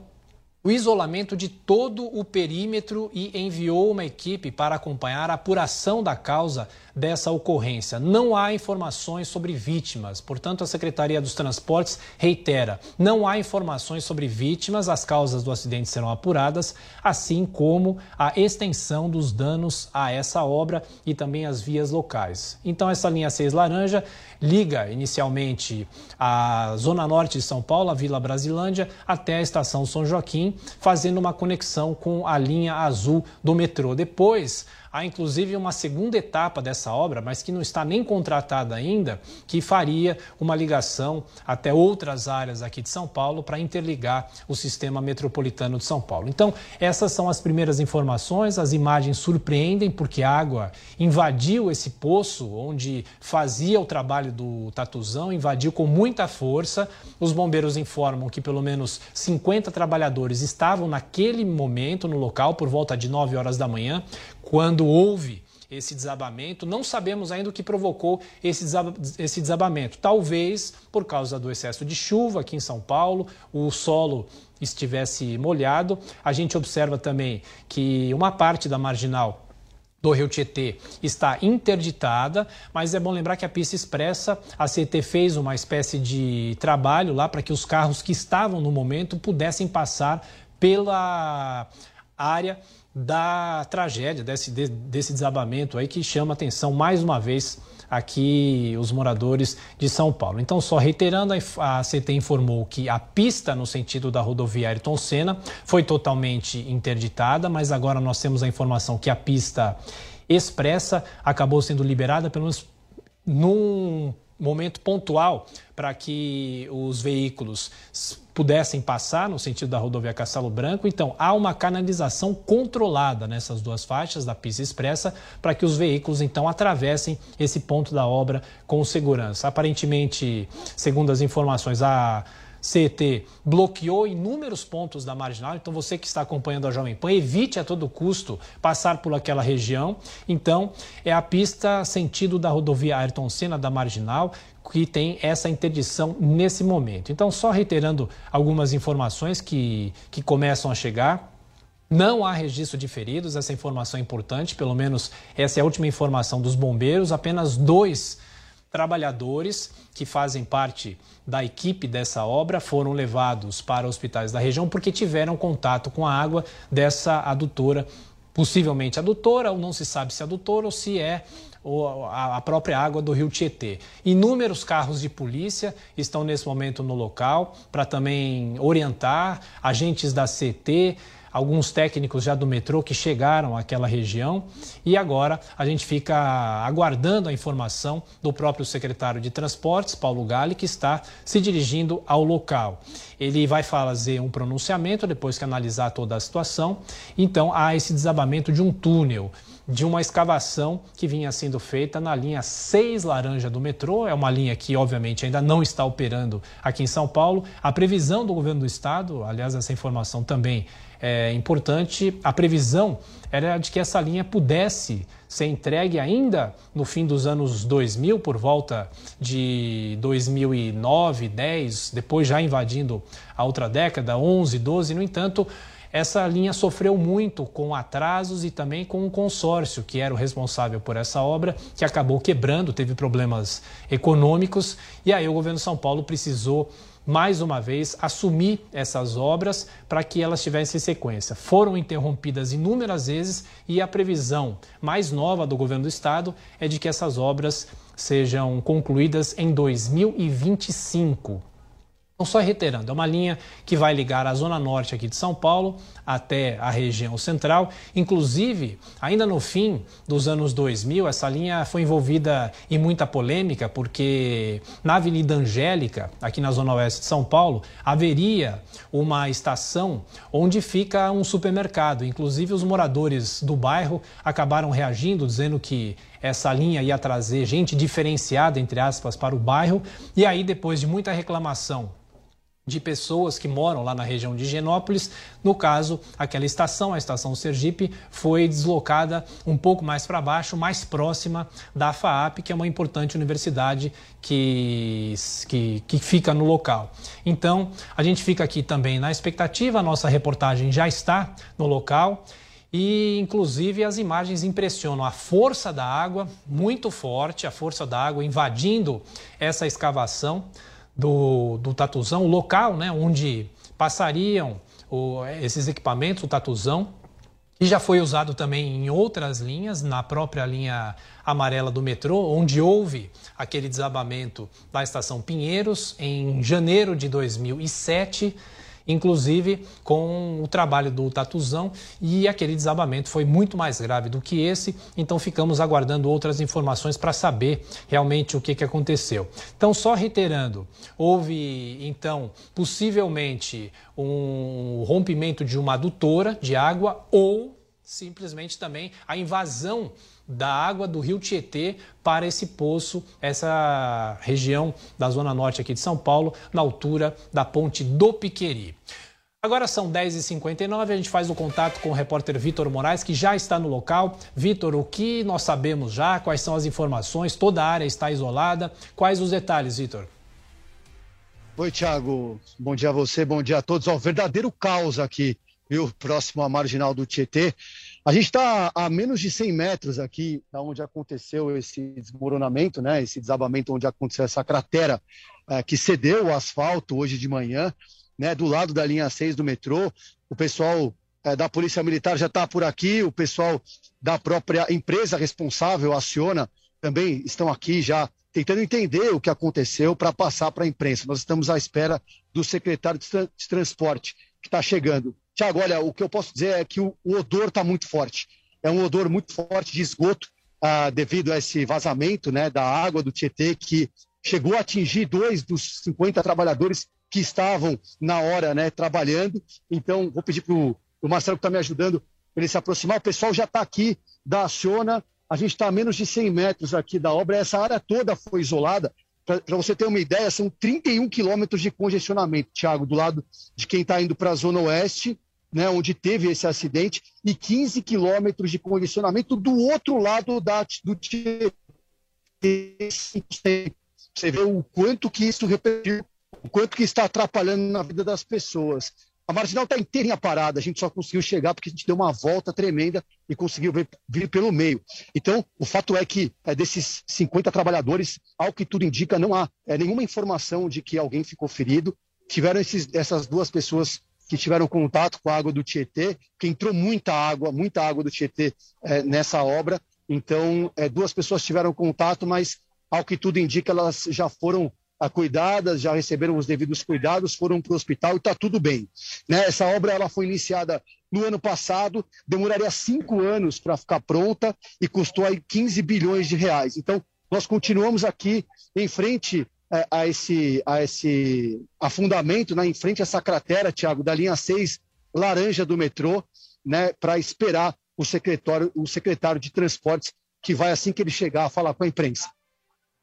o isolamento de todo o perímetro e enviou uma equipe para acompanhar a apuração da causa dessa ocorrência. Não há informações sobre vítimas, portanto, a Secretaria dos Transportes reitera: não há informações sobre vítimas, as causas do acidente serão apuradas, assim como a extensão dos danos a essa obra e também as vias locais. Então, essa linha 6 laranja liga inicialmente a Zona Norte de São Paulo, a Vila Brasilândia, até a estação São Joaquim, fazendo uma conexão com a linha azul do metrô. Depois, Há inclusive uma segunda etapa dessa obra, mas que não está nem contratada ainda, que faria uma ligação até outras áreas aqui de São Paulo para interligar o sistema metropolitano de São Paulo. Então, essas são as primeiras informações. As imagens surpreendem porque a água invadiu esse poço onde fazia o trabalho do Tatuzão, invadiu com muita força. Os bombeiros informam que pelo menos 50 trabalhadores estavam naquele momento no local por volta de 9 horas da manhã quando houve esse desabamento. Não sabemos ainda o que provocou esse, esse desabamento. Talvez por causa do excesso de chuva aqui em São Paulo, o solo estivesse molhado. A gente observa também que uma parte da marginal do Rio Tietê está interditada, mas é bom lembrar que a pista expressa, a CT fez uma espécie de trabalho lá para que os carros que estavam no momento pudessem passar pela área da tragédia, desse, desse desabamento aí que chama atenção mais uma vez aqui os moradores de São Paulo. Então, só reiterando, a CT informou que a pista no sentido da rodovia Ayrton Senna foi totalmente interditada, mas agora nós temos a informação que a pista expressa acabou sendo liberada, pelo menos num momento pontual, para que os veículos pudessem passar no sentido da rodovia Castelo Branco. Então, há uma canalização controlada nessas duas faixas da pista expressa para que os veículos então atravessem esse ponto da obra com segurança. Aparentemente, segundo as informações, a CET bloqueou inúmeros pontos da marginal, então você que está acompanhando a Jovem Pan, evite a todo custo passar por aquela região. Então, é a pista sentido da rodovia Ayrton Senna da marginal, que tem essa interdição nesse momento. Então, só reiterando algumas informações que, que começam a chegar. Não há registro de feridos, essa informação é importante, pelo menos essa é a última informação dos bombeiros. Apenas dois trabalhadores que fazem parte da equipe dessa obra foram levados para hospitais da região porque tiveram contato com a água dessa adutora, possivelmente adutora, ou não se sabe se é adutora ou se é a própria água do rio Tietê. Inúmeros carros de polícia estão nesse momento no local para também orientar agentes da CT, alguns técnicos já do metrô que chegaram àquela região e agora a gente fica aguardando a informação do próprio secretário de Transportes, Paulo Gale, que está se dirigindo ao local. Ele vai fazer um pronunciamento depois que analisar toda a situação. Então há esse desabamento de um túnel de uma escavação que vinha sendo feita na linha 6 laranja do metrô. É uma linha que, obviamente, ainda não está operando aqui em São Paulo. A previsão do governo do estado, aliás, essa informação também é importante, a previsão era de que essa linha pudesse ser entregue ainda no fim dos anos 2000, por volta de 2009, 10, depois já invadindo a outra década, 11, 12. No entanto, essa linha sofreu muito com atrasos e também com um consórcio que era o responsável por essa obra, que acabou quebrando, teve problemas econômicos, e aí o governo de São Paulo precisou mais uma vez, assumir essas obras para que elas tivessem sequência. Foram interrompidas inúmeras vezes e a previsão mais nova do governo do estado é de que essas obras sejam concluídas em 2025. Então, só reiterando, é uma linha que vai ligar a zona norte aqui de São Paulo até a região central. Inclusive, ainda no fim dos anos 2000, essa linha foi envolvida em muita polêmica, porque na Avenida Angélica, aqui na zona oeste de São Paulo, haveria uma estação onde fica um supermercado. Inclusive, os moradores do bairro acabaram reagindo, dizendo que essa linha ia trazer gente diferenciada, entre aspas, para o bairro. E aí, depois de muita reclamação de pessoas que moram lá na região de Genópolis. No caso, aquela estação, a estação Sergipe, foi deslocada um pouco mais para baixo, mais próxima da FAAP, que é uma importante universidade que, que, que fica no local. Então, a gente fica aqui também na expectativa, a nossa reportagem já está no local. E, inclusive, as imagens impressionam. A força da água, muito forte, a força da água invadindo essa escavação do, do Tatuzão, o local né, onde passariam o, esses equipamentos, o Tatuzão, que já foi usado também em outras linhas, na própria linha amarela do metrô, onde houve aquele desabamento da estação Pinheiros em janeiro de 2007 inclusive com o trabalho do Tatuzão, e aquele desabamento foi muito mais grave do que esse, então ficamos aguardando outras informações para saber realmente o que, que aconteceu. Então, só reiterando, houve então possivelmente um rompimento de uma adutora de água ou simplesmente também a invasão da água do rio Tietê para esse poço, essa região da zona norte aqui de São Paulo, na altura da ponte do Piqueri. Agora são 10h59, a gente faz o contato com o repórter Vitor Moraes, que já está no local. Vitor, o que nós sabemos já? Quais são as informações? Toda a área está isolada. Quais os detalhes, Vitor? Oi, Thiago. Bom dia a você, bom dia a todos. Ó, verdadeiro caos aqui, viu? Próximo à marginal do Tietê. A gente está a menos de 100 metros aqui da onde aconteceu esse desmoronamento, né? Esse desabamento onde aconteceu essa cratera é, que cedeu o asfalto hoje de manhã, né? Do lado da linha 6 do metrô. O pessoal é, da Polícia Militar já está por aqui, o pessoal da própria empresa responsável, aciona, também estão aqui já tentando entender o que aconteceu para passar para a imprensa. Nós estamos à espera do secretário de, tra de Transporte, que está chegando. Tiago, olha, o que eu posso dizer é que o, o odor está muito forte. É um odor muito forte de esgoto ah, devido a esse vazamento né, da água do Tietê que chegou a atingir dois dos 50 trabalhadores que estavam na hora né, trabalhando. Então, vou pedir para o Marcelo que está me ajudando para ele se aproximar. O pessoal já está aqui da Aciona. A gente está a menos de 100 metros aqui da obra. Essa área toda foi isolada. Para você ter uma ideia, são 31 quilômetros de congestionamento, Tiago, do lado de quem está indo para a Zona Oeste né, onde teve esse acidente, e 15 quilômetros de condicionamento do outro lado da, do. Você vê o quanto que isso repercutiu, o quanto que está atrapalhando na vida das pessoas. A marginal está inteirinha parada, a gente só conseguiu chegar porque a gente deu uma volta tremenda e conseguiu vir, vir pelo meio. Então, o fato é que é, desses 50 trabalhadores, ao que tudo indica, não há é, nenhuma informação de que alguém ficou ferido. Tiveram esses, essas duas pessoas que tiveram contato com a água do Tietê, que entrou muita água, muita água do Tietê é, nessa obra. Então, é, duas pessoas tiveram contato, mas ao que tudo indica, elas já foram a, cuidadas, já receberam os devidos cuidados, foram para o hospital e está tudo bem. Né? Essa obra ela foi iniciada no ano passado, demoraria cinco anos para ficar pronta e custou aí 15 bilhões de reais. Então, nós continuamos aqui em frente a, esse, a esse afundamento, né, em frente a essa cratera, Tiago, da linha 6 laranja do metrô, né, para esperar o secretário, o secretário de transportes, que vai assim que ele chegar falar com a imprensa.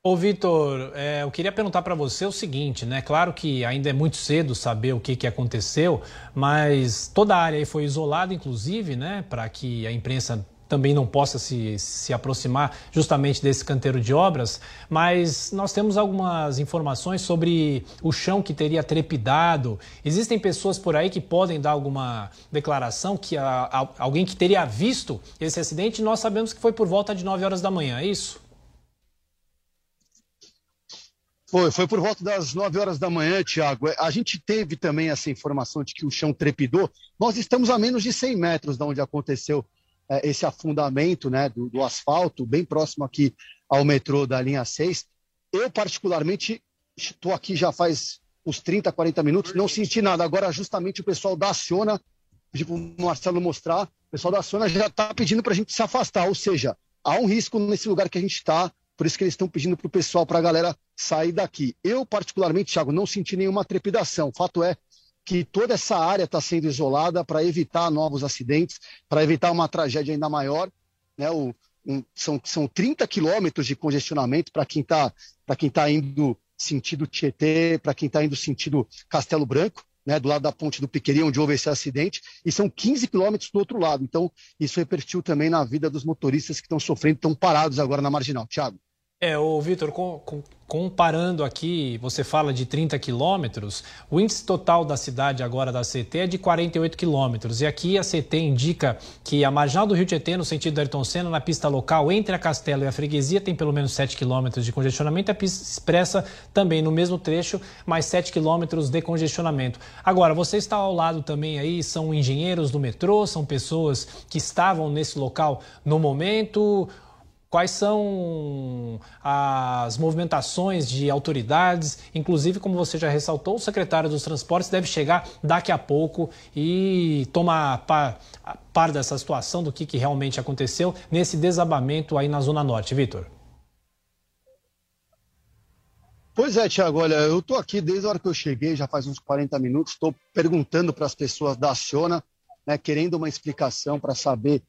Ô, Vitor, é, eu queria perguntar para você o seguinte, né? Claro que ainda é muito cedo saber o que, que aconteceu, mas toda a área foi isolada, inclusive, né? Para que a imprensa também não possa se, se aproximar justamente desse canteiro de obras, mas nós temos algumas informações sobre o chão que teria trepidado. Existem pessoas por aí que podem dar alguma declaração que a, a, alguém que teria visto esse acidente, nós sabemos que foi por volta de 9 horas da manhã, é isso? Foi, foi por volta das 9 horas da manhã, Tiago. A gente teve também essa informação de que o chão trepidou. Nós estamos a menos de 100 metros de onde aconteceu é, esse afundamento né, do, do, asfalto, bem próximo aqui ao metrô da linha 6. Eu, particularmente, estou aqui já faz uns 30, 40 minutos, não senti nada. Agora, justamente o pessoal da Aciona, para o Marcelo mostrar, o pessoal da Aciona já está pedindo para a gente se afastar, ou seja, há um risco nesse lugar que a gente está, por isso que eles estão pedindo para o pessoal, para a galera sair daqui. Eu, particularmente, Thiago, não senti nenhuma trepidação. Fato é que toda essa área está sendo isolada para evitar novos acidentes, para evitar uma tragédia ainda maior. Né? O, um, são, são 30 quilômetros de congestionamento para quem está tá indo sentido Tietê, para quem está indo sentido Castelo Branco, né, do lado da ponte do Piqueri, onde houve esse acidente, e são 15 quilômetros do outro lado. Então, isso repercutiu também na vida dos motoristas que estão sofrendo, estão parados agora na marginal. Tiago. É, o Vitor, com, com, comparando aqui, você fala de 30 quilômetros, o índice total da cidade agora da CT é de 48 quilômetros. E aqui a CT indica que a marginal do Rio Tietê, no sentido da Ayrton Senna, na pista local, entre a Castelo e a Freguesia, tem pelo menos 7 quilômetros de congestionamento. A pista expressa também no mesmo trecho, mais 7 quilômetros de congestionamento. Agora, você está ao lado também aí, são engenheiros do metrô, são pessoas que estavam nesse local no momento quais são as movimentações de autoridades, inclusive, como você já ressaltou, o secretário dos Transportes deve chegar daqui a pouco e tomar par, par dessa situação, do que, que realmente aconteceu nesse desabamento aí na Zona Norte. Vitor. Pois é, Tiago, olha, eu estou aqui desde a hora que eu cheguei, já faz uns 40 minutos, estou perguntando para as pessoas da Aciona, né, querendo uma explicação para saber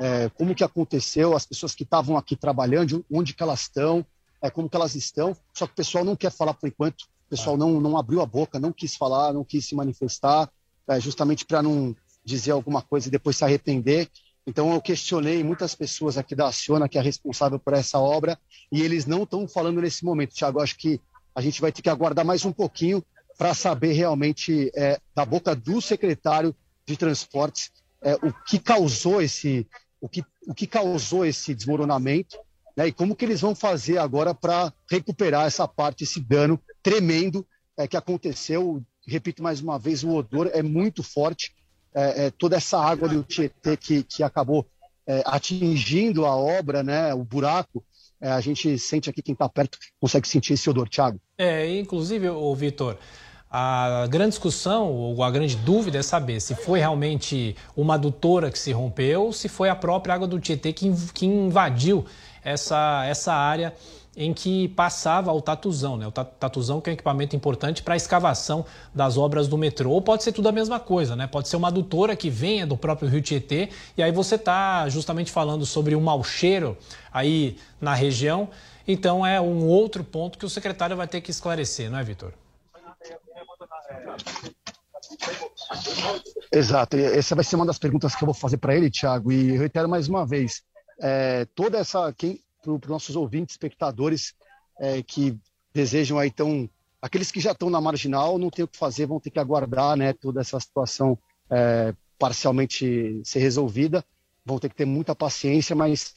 é, como que aconteceu, as pessoas que estavam aqui trabalhando, onde que elas estão, é, como que elas estão. Só que o pessoal não quer falar por enquanto, o pessoal não, não abriu a boca, não quis falar, não quis se manifestar, é, justamente para não dizer alguma coisa e depois se arrepender. Então eu questionei muitas pessoas aqui da Aciona, que é responsável por essa obra, e eles não estão falando nesse momento. Tiago, acho que a gente vai ter que aguardar mais um pouquinho para saber realmente é, da boca do secretário de transportes é, o que causou esse, o que, o que causou esse desmoronamento né, e como que eles vão fazer agora para recuperar essa parte, esse dano tremendo é, que aconteceu. Repito mais uma vez, o odor é muito forte. É, é, toda essa água do Tietê que, que acabou é, atingindo a obra, né, o buraco, é, a gente sente aqui, quem está perto consegue sentir esse odor, Thiago. É, inclusive, o Vitor, a grande discussão, ou a grande dúvida é saber se foi realmente uma adutora que se rompeu ou se foi a própria água do Tietê que, que invadiu essa, essa área em que passava o tatuzão, né? O tatuzão que é um equipamento importante para a escavação das obras do metrô. Ou pode ser tudo a mesma coisa, né? Pode ser uma adutora que venha do próprio Rio Tietê e aí você está justamente falando sobre o mau cheiro aí na região. Então é um outro ponto que o secretário vai ter que esclarecer, não é, Vitor? Exato. Essa vai ser uma das perguntas que eu vou fazer para ele, Thiago. E eu reitero mais uma vez, é, toda essa para os nossos ouvintes, espectadores é, que desejam aí então aqueles que já estão na marginal não tem o que fazer, vão ter que aguardar, né? Toda essa situação é, parcialmente ser resolvida, vão ter que ter muita paciência, mas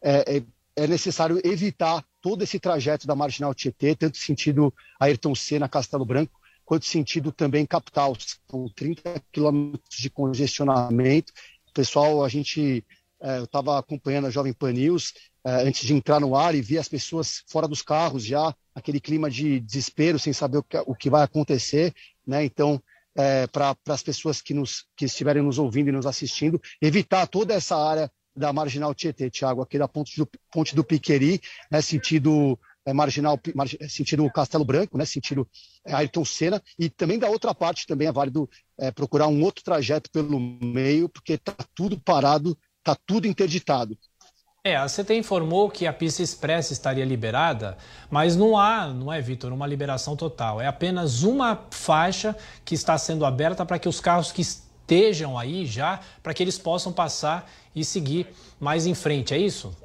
é, é, é necessário evitar todo esse trajeto da marginal Tietê, tanto sentido Ayrton Senna, Castelo Branco, quanto sentido também capital. São 30 quilômetros de congestionamento. Pessoal, a gente é, eu estava acompanhando a Jovem Pan News é, antes de entrar no ar e vi as pessoas fora dos carros já, aquele clima de desespero, sem saber o que, o que vai acontecer, né? Então, é, para as pessoas que, nos, que estiverem nos ouvindo e nos assistindo, evitar toda essa área da Marginal Tietê, Tiago, aqui da ponte do, ponte do Piqueri, né, sentido é, marginal, é, sentido Castelo Branco, né, sentido é, Ayrton Senna, e também da outra parte também é válido é, procurar um outro trajeto pelo meio, porque está tudo parado, está tudo interditado. É, a CT informou que a pista expressa estaria liberada, mas não há, não é, Vitor, uma liberação total. É apenas uma faixa que está sendo aberta para que os carros que estejam aí já, para que eles possam passar e seguir mais em frente, é isso?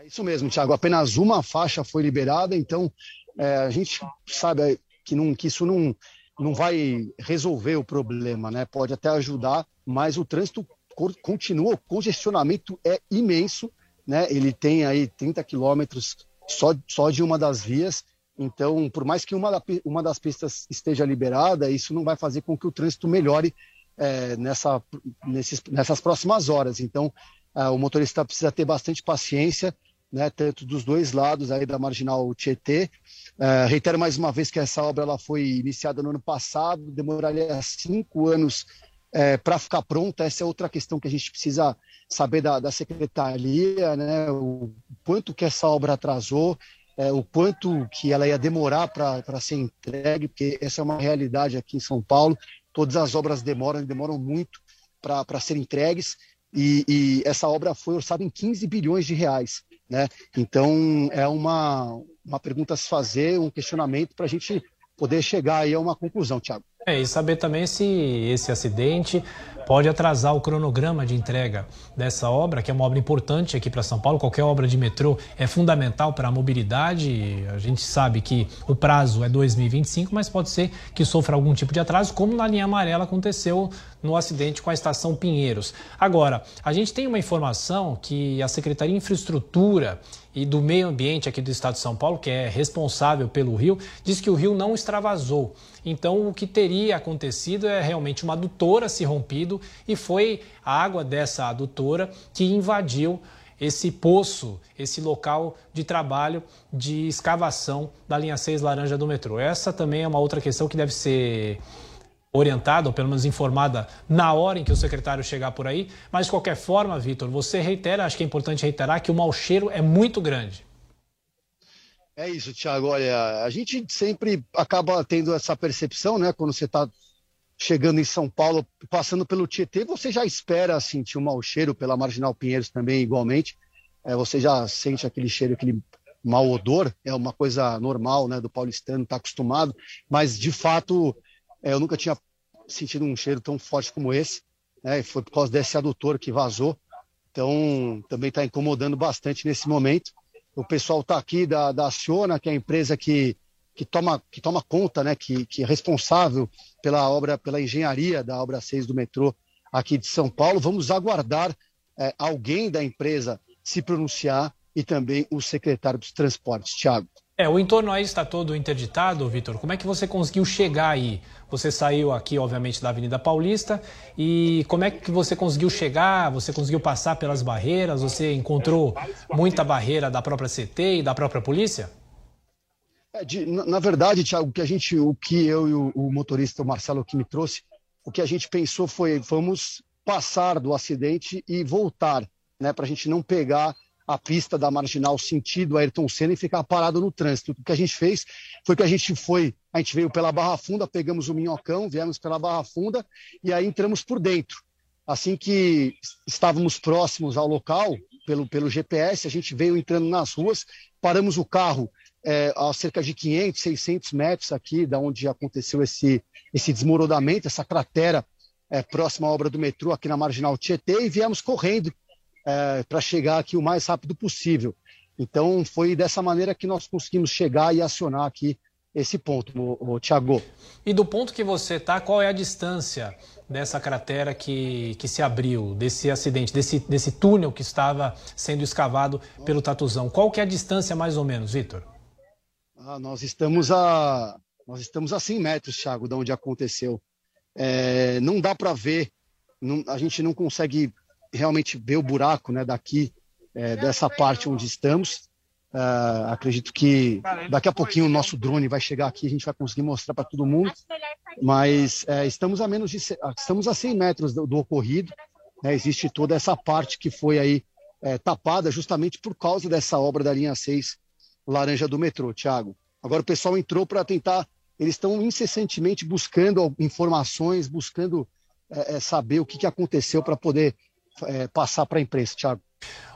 É isso mesmo, Thiago. Apenas uma faixa foi liberada, então é, a gente sabe que, não, que isso não, não vai resolver o problema, né? Pode até ajudar, mas o trânsito continua, o congestionamento é imenso, né? Ele tem aí 30 quilômetros só, só de uma das vias. Então, por mais que uma, uma das pistas esteja liberada, isso não vai fazer com que o trânsito melhore é, nessa, nesses, nessas próximas horas. Então, o motorista precisa ter bastante paciência, né, tanto dos dois lados aí da marginal Tietê, É, reitero mais uma vez que essa obra ela foi iniciada no ano passado, demoraria cinco anos é, para ficar pronta. Essa é outra questão que a gente precisa saber da, da secretaria, né? O quanto que essa obra atrasou, é, o quanto que ela ia demorar para ser entregue, porque essa é uma realidade aqui em São Paulo. Todas as obras demoram, demoram muito para serem entregues. E, e, essa obra foi orçada em 15 bilhões de reais. Né? Então, é uma, uma pergunta a se fazer, um questionamento para a gente poder chegar aí a uma conclusão, Tiago. É, e saber também se esse acidente pode atrasar o cronograma de entrega dessa obra, que é uma obra importante aqui para São Paulo. Qualquer obra de metrô é fundamental para a mobilidade. A gente sabe que o prazo é 2025, mas pode ser que sofra algum tipo de atraso, como na linha amarela aconteceu no acidente com a estação Pinheiros. Agora, a gente tem uma informação que a Secretaria de Infraestrutura e do Meio Ambiente aqui do Estado de São Paulo, que é responsável pelo rio, diz que o rio não extravasou. Então, o que teria acontecido é realmente uma adutora se rompido e foi a água dessa adutora que invadiu esse poço, esse local de trabalho de escavação da linha 6 laranja do metrô. Essa também é uma outra questão que deve ser orientada, ou pelo menos informada na hora em que o secretário chegar por aí. Mas, de qualquer forma, Vitor, você reitera, acho que é importante reiterar, que o mau cheiro é muito grande. É isso, Thiago. Olha, a gente sempre acaba tendo essa percepção, né? Quando você está chegando em São Paulo, passando pelo Tietê, você já espera sentir um mau cheiro, pela Marginal Pinheiros também, igualmente. É, você já sente aquele cheiro, aquele mau odor, é uma coisa normal, né? Do paulistano, está acostumado. Mas, de fato, é, eu nunca tinha sentido um cheiro tão forte como esse. Né? Foi por causa desse adutor que vazou. Então, também está incomodando bastante nesse momento o pessoal está aqui da, da Aciona, que é a empresa que, que, toma, que toma conta, né, que, que é responsável pela obra, pela engenharia da obra 6 do metrô aqui de São Paulo. Vamos aguardar é, alguém da empresa se pronunciar e também o secretário dos transportes, Tiago. É, o entorno aí está todo interditado, Vitor. Como é que você conseguiu chegar aí? Você saiu aqui, obviamente, da Avenida Paulista e como é que você conseguiu chegar? Você conseguiu passar pelas barreiras? Você encontrou muita barreira da própria CT e da própria polícia? É, de, na, na, verdade, Tiago, que a gente, o que eu e o, o motorista o Marcelo que me trouxe, o que a gente pensou foi vamos passar do acidente e voltar, né, para a gente não pegar a pista da marginal sentido Ayrton Senna e ficar parado no trânsito. O que a gente fez foi que a gente foi, a gente veio pela Barra Funda, pegamos o Minhocão, viemos pela Barra Funda e aí entramos por dentro. Assim que estávamos próximos ao local, pelo, pelo GPS, a gente veio entrando nas ruas, paramos o carro é, a cerca de 500, 600 metros aqui da onde aconteceu esse, esse desmoronamento, essa cratera é, próxima à obra do metrô aqui na Marginal Tietê e viemos correndo é, para chegar aqui o mais rápido possível. Então, foi dessa maneira que nós conseguimos chegar e acionar aqui esse ponto, Tiago. E do ponto que você está, qual é a distância dessa cratera que, que se abriu, desse acidente, desse, desse túnel que estava sendo escavado pelo Tatuzão? Qual que é a distância mais ou menos, Vitor? Ah, nós estamos a nós estamos a 100 metros, Thiago, de onde aconteceu. É, não dá para ver, não, a gente não consegue realmente ver o buraco né, daqui, é, dessa parte onde estamos. Uh, acredito que daqui a pouquinho o nosso drone vai chegar aqui, a gente vai conseguir mostrar para todo mundo. Mas é, estamos a menos de estamos a 100 metros do, do ocorrido. Né, existe toda essa parte que foi aí é, tapada justamente por causa dessa obra da linha 6 laranja do metrô, Thiago. Agora o pessoal entrou para tentar, eles estão incessantemente buscando informações, buscando é, é saber o que, que aconteceu para poder é, passar para a imprensa, Thiago.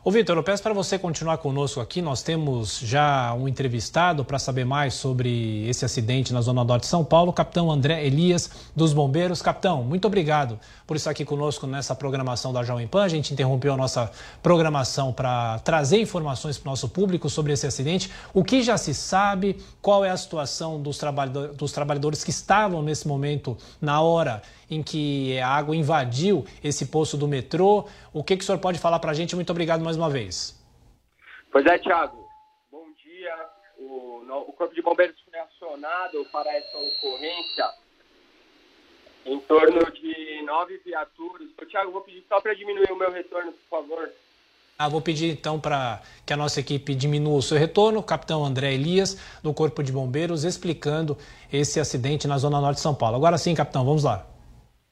Ô Vitor, eu peço para você continuar conosco aqui. Nós temos já um entrevistado para saber mais sobre esse acidente na Zona Norte de São Paulo, capitão André Elias, dos Bombeiros. Capitão, muito obrigado por estar aqui conosco nessa programação da Jovem Pan. A gente interrompeu a nossa programação para trazer informações para o nosso público sobre esse acidente. O que já se sabe, qual é a situação dos trabalhadores que estavam nesse momento, na hora em que a água invadiu esse poço do metrô. O que, que o senhor pode falar para a gente? Muito obrigado mais uma vez. Pois é, Tiago. Bom dia. O, o Corpo de Bombeiros foi acionado para essa ocorrência em torno de nove viaturas. Tiago, vou pedir só para diminuir o meu retorno, por favor. Ah, vou pedir então para que a nossa equipe diminua o seu retorno, o capitão André Elias, do Corpo de Bombeiros, explicando esse acidente na Zona Norte de São Paulo. Agora sim, capitão, vamos lá.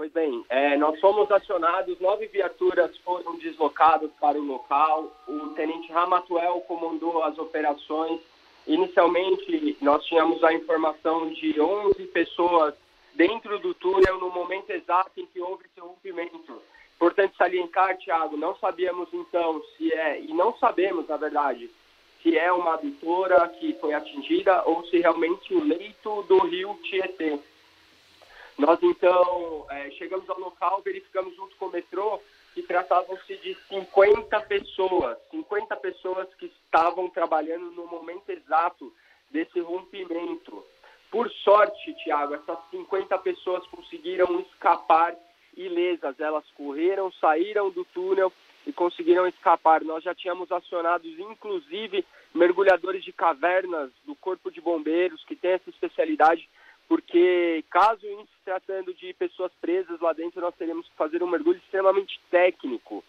Pois bem, é, nós fomos acionados, nove viaturas foram deslocadas para o local, o tenente Ramatuel comandou as operações. Inicialmente, nós tínhamos a informação de 11 pessoas dentro do túnel no momento exato em que houve esse rompimento. Importante salientar, Thiago, não sabíamos então se é, e não sabemos, na verdade, se é uma adutora que foi atingida ou se realmente o leito do rio Tietê. Nós então é, chegamos ao local, verificamos junto com o metrô que tratavam-se de 50 pessoas, 50 pessoas que estavam trabalhando no momento exato desse rompimento. Por sorte, Tiago, essas 50 pessoas conseguiram escapar ilesas. Elas correram, saíram do túnel e conseguiram escapar. Nós já tínhamos acionados, inclusive, mergulhadores de cavernas do Corpo de Bombeiros, que tem essa especialidade, porque caso em se tratando de pessoas presas lá dentro, nós teríamos que fazer um mergulho extremamente técnico.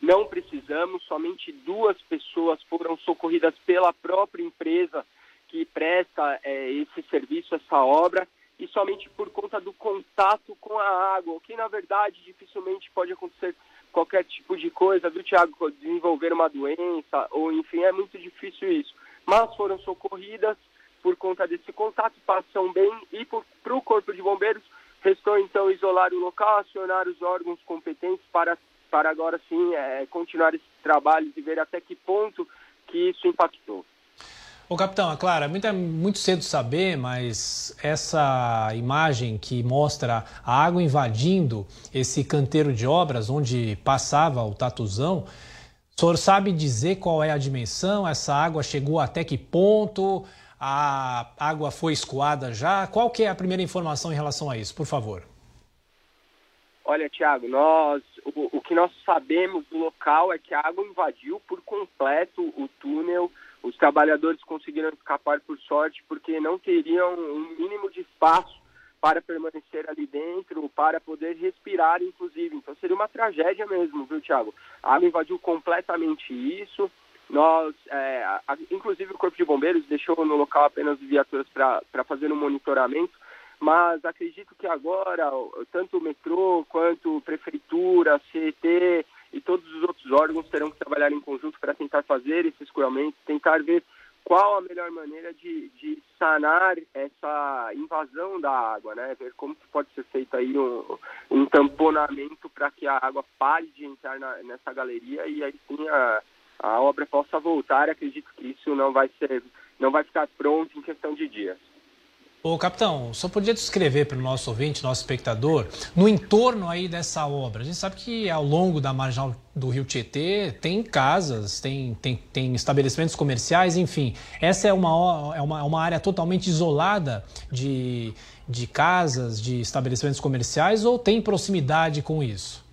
Não precisamos, somente duas pessoas foram socorridas pela própria empresa que presta é, esse serviço, essa obra, e somente por conta do contato com a água, o que na verdade dificilmente pode acontecer qualquer tipo de coisa, viu, Tiago? Desenvolver uma doença, ou enfim, é muito difícil isso. Mas foram socorridas por conta desse contato, passam bem e para o Corpo de Bombeiros restou então isolar o local, acionar os órgãos competentes para, para agora sim é, continuar esse trabalho e ver até que ponto que isso impactou. Ô capitão, é claro, muito, é muito cedo saber, mas essa imagem que mostra a água invadindo esse canteiro de obras onde passava o tatuzão, o senhor sabe dizer qual é a dimensão? Essa água chegou até que ponto? A água foi escoada já? Qual que é a primeira informação em relação a isso, por favor? Olha, Tiago, nós o, o que nós sabemos do local é que a água invadiu por completo o túnel os trabalhadores conseguiram escapar por sorte porque não teriam um mínimo de espaço para permanecer ali dentro, para poder respirar, inclusive. Então seria uma tragédia mesmo, viu, Tiago? A água invadiu completamente isso. Nós, é, a, inclusive o Corpo de Bombeiros deixou no local apenas viaturas para fazer um monitoramento, mas acredito que agora, tanto o metrô quanto prefeitura, CET, e todos os outros órgãos terão que trabalhar em conjunto para tentar fazer esse escoamento, tentar ver qual a melhor maneira de, de, sanar essa invasão da água, né? Ver como que pode ser feito aí um, um tamponamento para que a água pare de entrar na, nessa galeria e aí sim a, a obra possa voltar. Acredito que isso não vai ser, não vai ficar pronto em questão de dias. Ô, capitão, só podia descrever para o nosso ouvinte, nosso espectador, no entorno aí dessa obra. A gente sabe que ao longo da marginal do Rio Tietê tem casas, tem, tem, tem estabelecimentos comerciais, enfim. Essa é uma, é uma, é uma área totalmente isolada de, de casas, de estabelecimentos comerciais ou tem proximidade com isso?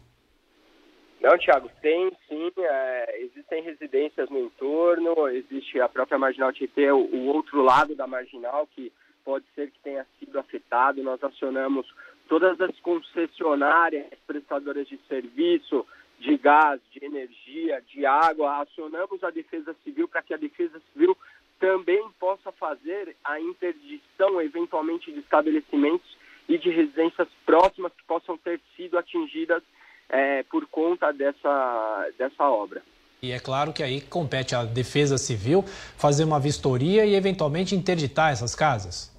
Não, Tiago, tem sim. É, existem residências no entorno, existe a própria Marginal Tietê, o, o outro lado da Marginal, que pode ser que tenha sido afetado. Nós acionamos todas as concessionárias prestadoras de serviço, de gás, de energia, de água, acionamos a Defesa Civil para que a Defesa Civil também possa fazer a interdição, eventualmente, de estabelecimentos e de residências próximas que possam ter sido atingidas é, por conta dessa, dessa obra. E é claro que aí compete à Defesa Civil fazer uma vistoria e eventualmente interditar essas casas.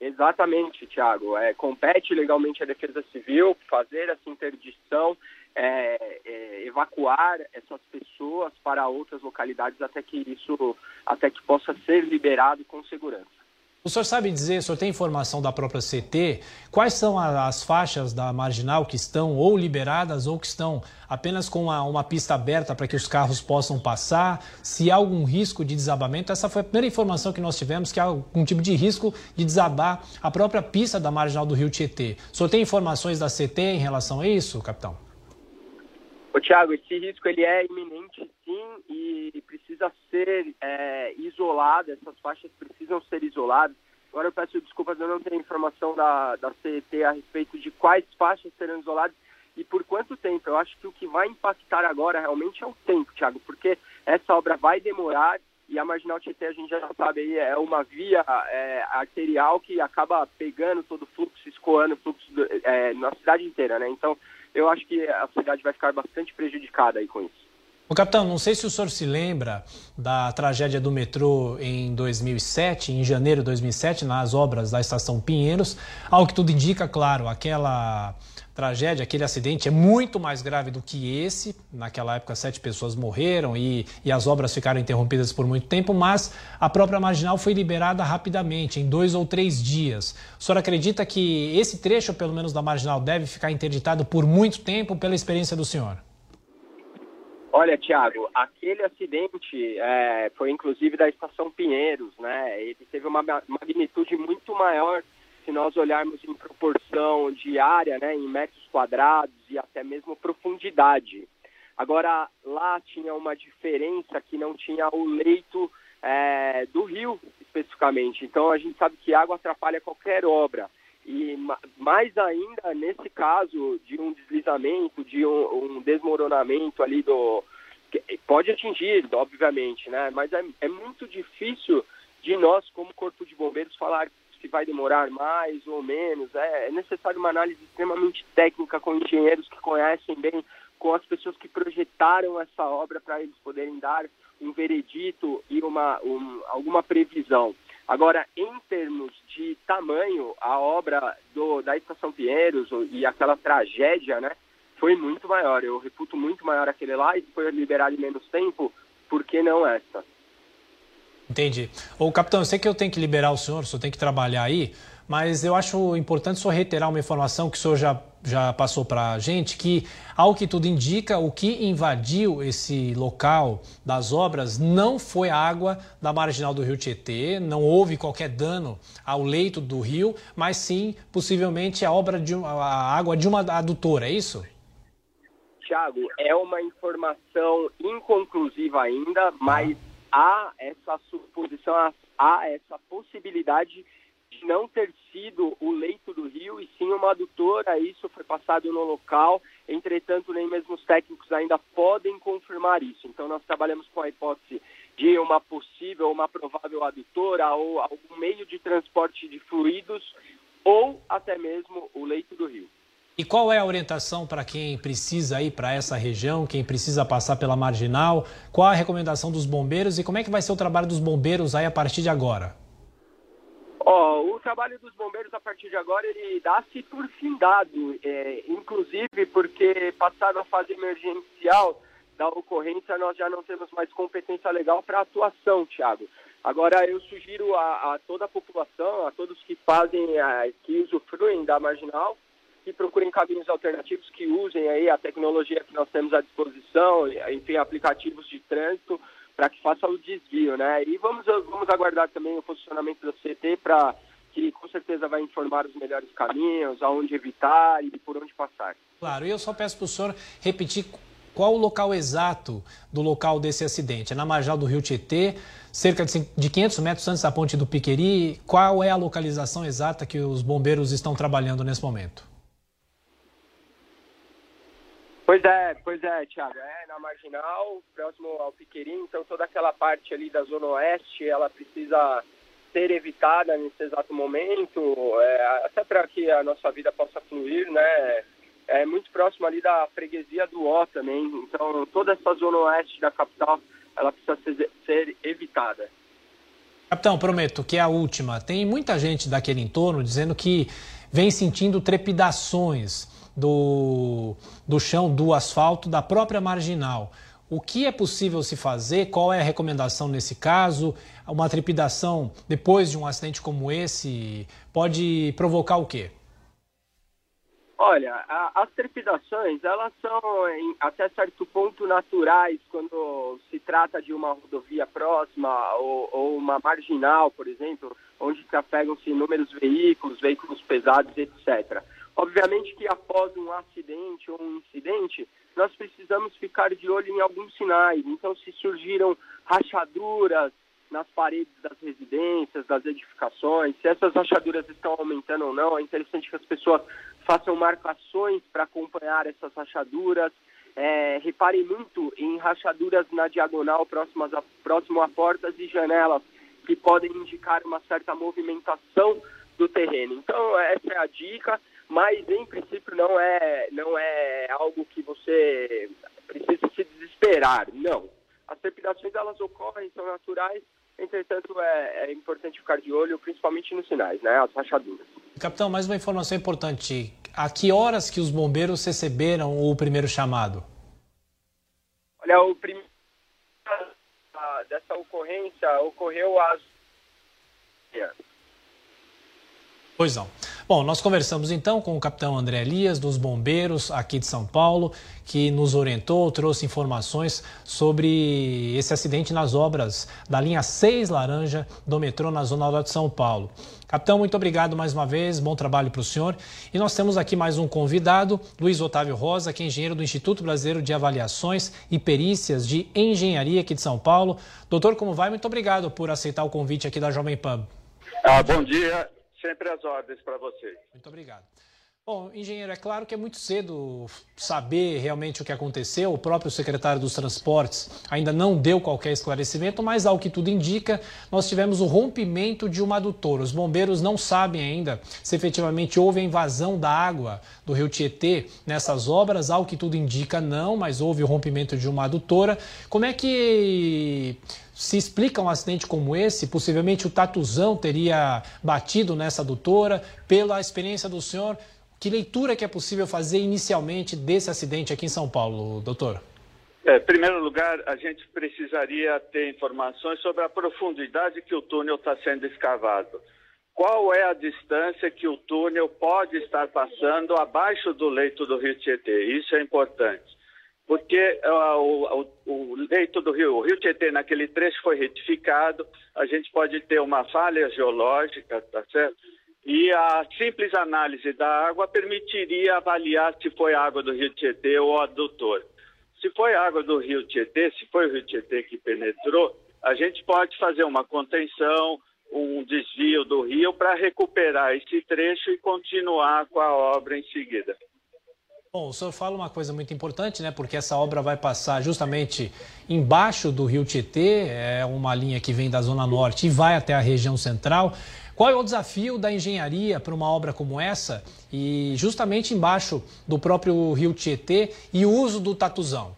Exatamente, Tiago. É, compete legalmente a Defesa Civil fazer essa interdição, é, é, evacuar essas pessoas para outras localidades até que isso, até que possa ser liberado com segurança. O senhor sabe dizer, o senhor tem informação da própria CT, quais são as faixas da marginal que estão ou liberadas ou que estão apenas com uma, uma pista aberta para que os carros possam passar? Se há algum risco de desabamento? Essa foi a primeira informação que nós tivemos, que há algum tipo de risco de desabar a própria pista da marginal do Rio Tietê. O senhor tem informações da CT em relação a isso, capitão? Ô, Tiago, esse risco ele é iminente sim e precisa ser é, isolado, essas faixas precisam ser isoladas. Agora eu peço desculpas, eu não tenho informação da, da CET a respeito de quais faixas serão isoladas e por quanto tempo. Eu acho que o que vai impactar agora realmente é o tempo, Thiago, porque essa obra vai demorar e a Marginal Tietê, a gente já sabe aí, é uma via é, arterial que acaba pegando todo o fluxo, escoando o fluxo do, é, na cidade inteira, né? Então, eu acho que a cidade vai ficar bastante prejudicada aí com isso. O capitão, não sei se o senhor se lembra da tragédia do metrô em 2007, em janeiro de 2007, nas obras da estação Pinheiros. Ao que tudo indica, claro, aquela tragédia, aquele acidente é muito mais grave do que esse. Naquela época, sete pessoas morreram e, e as obras ficaram interrompidas por muito tempo, mas a própria marginal foi liberada rapidamente, em dois ou três dias. O senhor acredita que esse trecho, pelo menos da marginal, deve ficar interditado por muito tempo, pela experiência do senhor? Olha, Tiago, aquele acidente é, foi inclusive da estação Pinheiros, né? Ele teve uma magnitude muito maior se nós olharmos em proporção de área, né, em metros quadrados e até mesmo profundidade. Agora, lá tinha uma diferença que não tinha o leito é, do rio, especificamente. Então, a gente sabe que água atrapalha qualquer obra. E mais ainda nesse caso de um deslizamento, de um, um desmoronamento ali do. Pode atingir, obviamente, né? Mas é, é muito difícil de nós, como Corpo de Bombeiros, falar se vai demorar mais ou menos. É, é necessário uma análise extremamente técnica com engenheiros que conhecem bem, com as pessoas que projetaram essa obra para eles poderem dar um veredito e uma, um, alguma previsão. Agora, em termos de tamanho, a obra do, da Estação Pinheiros e aquela tragédia, né, foi muito maior. Eu reputo muito maior aquele lá e foi liberado em menos tempo, por que não essa? Entendi. Ô, capitão, eu sei que eu tenho que liberar o senhor, o senhor tem que trabalhar aí, mas eu acho importante só reiterar uma informação que o senhor já, já passou para a gente, que, ao que tudo indica, o que invadiu esse local das obras não foi a água da marginal do rio Tietê, não houve qualquer dano ao leito do rio, mas sim, possivelmente, a, obra de, a água de uma adutora, é isso? Tiago, é uma informação inconclusiva ainda, mas há essa suposição, há essa possibilidade não ter sido o leito do rio e sim uma adutora. Isso foi passado no local. Entretanto, nem mesmo os técnicos ainda podem confirmar isso. Então, nós trabalhamos com a hipótese de uma possível, uma provável adutora ou algum meio de transporte de fluidos ou até mesmo o leito do rio. E qual é a orientação para quem precisa ir para essa região, quem precisa passar pela marginal? Qual a recomendação dos bombeiros e como é que vai ser o trabalho dos bombeiros aí a partir de agora? O trabalho dos bombeiros a partir de agora ele dá-se por findado, é, inclusive porque passada a fase emergencial da ocorrência nós já não temos mais competência legal para atuação, Tiago. Agora eu sugiro a, a, toda a população, a todos que fazem, a, que usufruem da marginal, que procurem caminhos alternativos, que usem aí a tecnologia que nós temos à disposição, enfim, aplicativos de trânsito, para que faça o desvio, né? E vamos, vamos aguardar também o posicionamento da CT para que com certeza vai informar os melhores caminhos, aonde evitar e por onde passar. Claro, e eu só peço para o senhor repetir qual o local exato do local desse acidente. É na marginal do Rio Tietê, cerca de 500 metros antes da ponte do Piqueri. Qual é a localização exata que os bombeiros estão trabalhando nesse momento? Pois é, pois é, Thiago. É na marginal, próximo ao Piquerim, então toda aquela parte ali da Zona Oeste, ela precisa ser evitada nesse exato momento, é, até para que a nossa vida possa fluir, né? É muito próximo ali da freguesia do Ó também, então toda essa Zona Oeste da capital, ela precisa ser, ser evitada. Capitão, prometo que é a última. Tem muita gente daquele entorno dizendo que vem sentindo trepidações do, do chão, do asfalto, da própria marginal. O que é possível se fazer? Qual é a recomendação nesse caso? Uma trepidação depois de um acidente como esse pode provocar o quê? Olha, a, as trepidações, elas são em, até certo ponto naturais quando se trata de uma rodovia próxima ou, ou uma marginal, por exemplo, onde trafegam-se inúmeros veículos, veículos pesados, etc. Obviamente que após um acidente ou um incidente, nós precisamos ficar de olho em alguns sinais. Então, se surgiram rachaduras, nas paredes das residências, das edificações, se essas rachaduras estão aumentando ou não. É interessante que as pessoas façam marcações para acompanhar essas rachaduras. É, reparem muito em rachaduras na diagonal próximas a, próximo a portas e janelas que podem indicar uma certa movimentação do terreno. Então essa é a dica, mas em princípio não é não é algo que você precisa se desesperar. Não, as trepidações elas ocorrem, são naturais. Entretanto, é, é importante ficar de olho, principalmente nos sinais, né? As rachaduras. Capitão, mais uma informação importante. A que horas que os bombeiros receberam o primeiro chamado? Olha, o primeiro dessa ocorrência ocorreu às Pois não. Bom, nós conversamos então com o capitão André Elias, dos bombeiros aqui de São Paulo, que nos orientou, trouxe informações sobre esse acidente nas obras da linha 6 Laranja do metrô na Zona Norte de São Paulo. Capitão, muito obrigado mais uma vez, bom trabalho para o senhor. E nós temos aqui mais um convidado, Luiz Otávio Rosa, que é engenheiro do Instituto Brasileiro de Avaliações e Perícias de Engenharia aqui de São Paulo. Doutor, como vai? Muito obrigado por aceitar o convite aqui da Jovem Pan. Ah, bom dia sempre as ordens para vocês. Muito obrigado. Bom, engenheiro, é claro que é muito cedo saber realmente o que aconteceu. O próprio secretário dos Transportes ainda não deu qualquer esclarecimento, mas ao que tudo indica, nós tivemos o rompimento de uma adutora. Os bombeiros não sabem ainda se efetivamente houve a invasão da água do rio Tietê nessas obras. Ao que tudo indica, não, mas houve o rompimento de uma adutora. Como é que se explica um acidente como esse? Possivelmente o Tatuzão teria batido nessa adutora. Pela experiência do senhor, que leitura que é possível fazer inicialmente desse acidente aqui em São Paulo, doutor? É, em primeiro lugar, a gente precisaria ter informações sobre a profundidade que o túnel está sendo escavado. Qual é a distância que o túnel pode estar passando abaixo do leito do rio Tietê? Isso é importante. Porque uh, o, o, leito do rio, o rio Tietê, naquele trecho foi retificado, a gente pode ter uma falha geológica, tá certo? E a simples análise da água permitiria avaliar se foi água do rio Tietê ou adutor. Se foi água do rio Tietê, se foi o rio Tietê que penetrou, a gente pode fazer uma contenção, um desvio do rio para recuperar esse trecho e continuar com a obra em seguida. Bom, o senhor fala uma coisa muito importante, né? Porque essa obra vai passar justamente embaixo do rio Tietê, é uma linha que vem da Zona Norte e vai até a região central. Qual é o desafio da engenharia para uma obra como essa e justamente embaixo do próprio rio Tietê e o uso do tatuzão?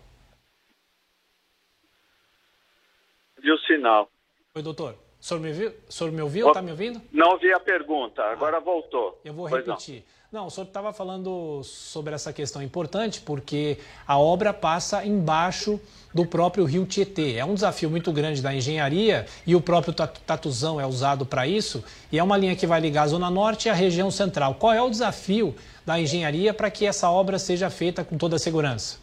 Viu o sinal. Oi, doutor. O senhor me, viu? O senhor me ouviu? Está me ouvindo? Não ouvi a pergunta, agora ah, voltou. Eu vou repetir. Não, o senhor estava falando sobre essa questão importante porque a obra passa embaixo do próprio rio Tietê. É um desafio muito grande da engenharia e o próprio tatuzão é usado para isso. E é uma linha que vai ligar a Zona Norte e a região central. Qual é o desafio da engenharia para que essa obra seja feita com toda a segurança?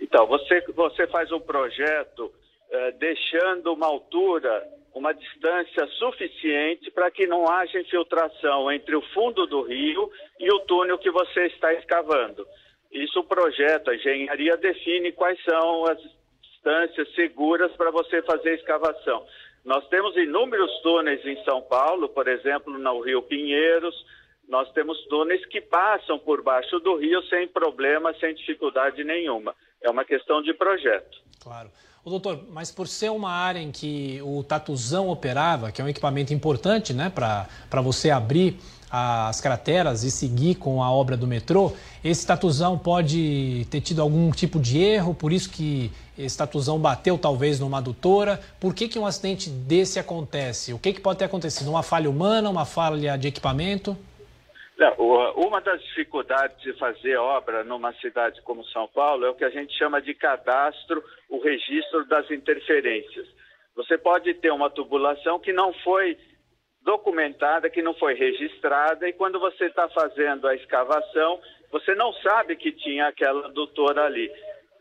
Então, você, você faz um projeto eh, deixando uma altura uma distância suficiente para que não haja infiltração entre o fundo do rio e o túnel que você está escavando. Isso o projeto, a engenharia define quais são as distâncias seguras para você fazer a escavação. Nós temos inúmeros túneis em São Paulo, por exemplo, no Rio Pinheiros, nós temos túneis que passam por baixo do rio sem problema, sem dificuldade nenhuma. É uma questão de projeto. Claro. O doutor, mas por ser uma área em que o tatuzão operava, que é um equipamento importante né, para você abrir as crateras e seguir com a obra do metrô, esse tatuzão pode ter tido algum tipo de erro, por isso que esse tatuzão bateu talvez numa adutora. Por que, que um acidente desse acontece? O que, que pode ter acontecido? Uma falha humana, uma falha de equipamento? Uma das dificuldades de fazer obra numa cidade como São Paulo é o que a gente chama de cadastro, o registro das interferências. Você pode ter uma tubulação que não foi documentada, que não foi registrada, e quando você está fazendo a escavação, você não sabe que tinha aquela adutora ali,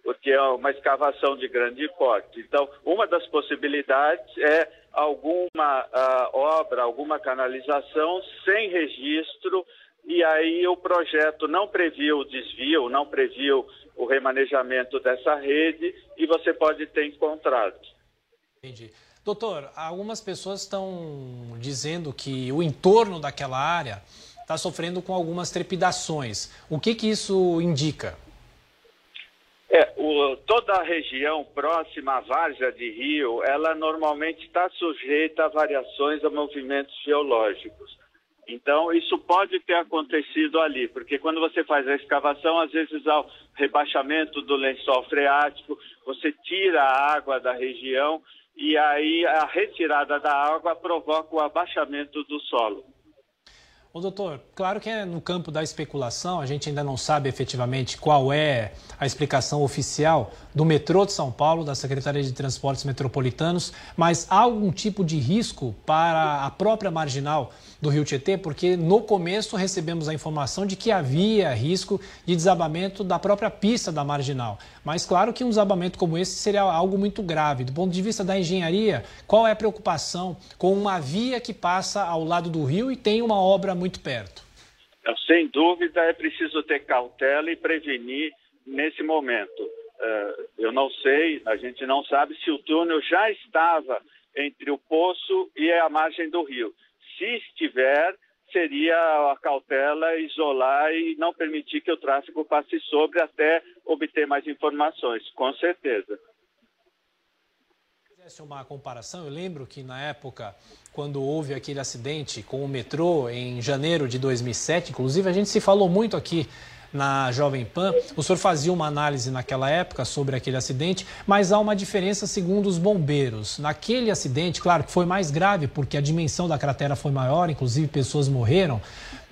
porque é uma escavação de grande porte. Então, uma das possibilidades é alguma uh, obra, alguma canalização sem registro e aí o projeto não previu o desvio, não previu o remanejamento dessa rede e você pode ter encontrado. Entendi. Doutor, algumas pessoas estão dizendo que o entorno daquela área está sofrendo com algumas trepidações. O que, que isso indica? É, o, toda a região próxima à várzea de rio, ela normalmente está sujeita a variações a movimentos geológicos. Então, isso pode ter acontecido ali, porque quando você faz a escavação, às vezes há o rebaixamento do lençol freático, você tira a água da região e aí a retirada da água provoca o abaixamento do solo. Ô, doutor, claro que é no campo da especulação, a gente ainda não sabe efetivamente qual é a explicação oficial do metrô de São Paulo, da Secretaria de Transportes Metropolitanos, mas há algum tipo de risco para a própria marginal do Rio Tietê? Porque no começo recebemos a informação de que havia risco de desabamento da própria pista da marginal. Mas claro que um desabamento como esse seria algo muito grave. Do ponto de vista da engenharia, qual é a preocupação com uma via que passa ao lado do rio e tem uma obra muito perto. Sem dúvida, é preciso ter cautela e prevenir nesse momento. Uh, eu não sei, a gente não sabe se o túnel já estava entre o poço e a margem do rio. Se estiver, seria a cautela isolar e não permitir que o tráfego passe sobre até obter mais informações, com certeza. Fizesse uma comparação, eu lembro que na época, quando houve aquele acidente com o metrô em janeiro de 2007, inclusive a gente se falou muito aqui na Jovem Pan, o senhor fazia uma análise naquela época sobre aquele acidente, mas há uma diferença segundo os bombeiros. Naquele acidente, claro que foi mais grave, porque a dimensão da cratera foi maior, inclusive pessoas morreram,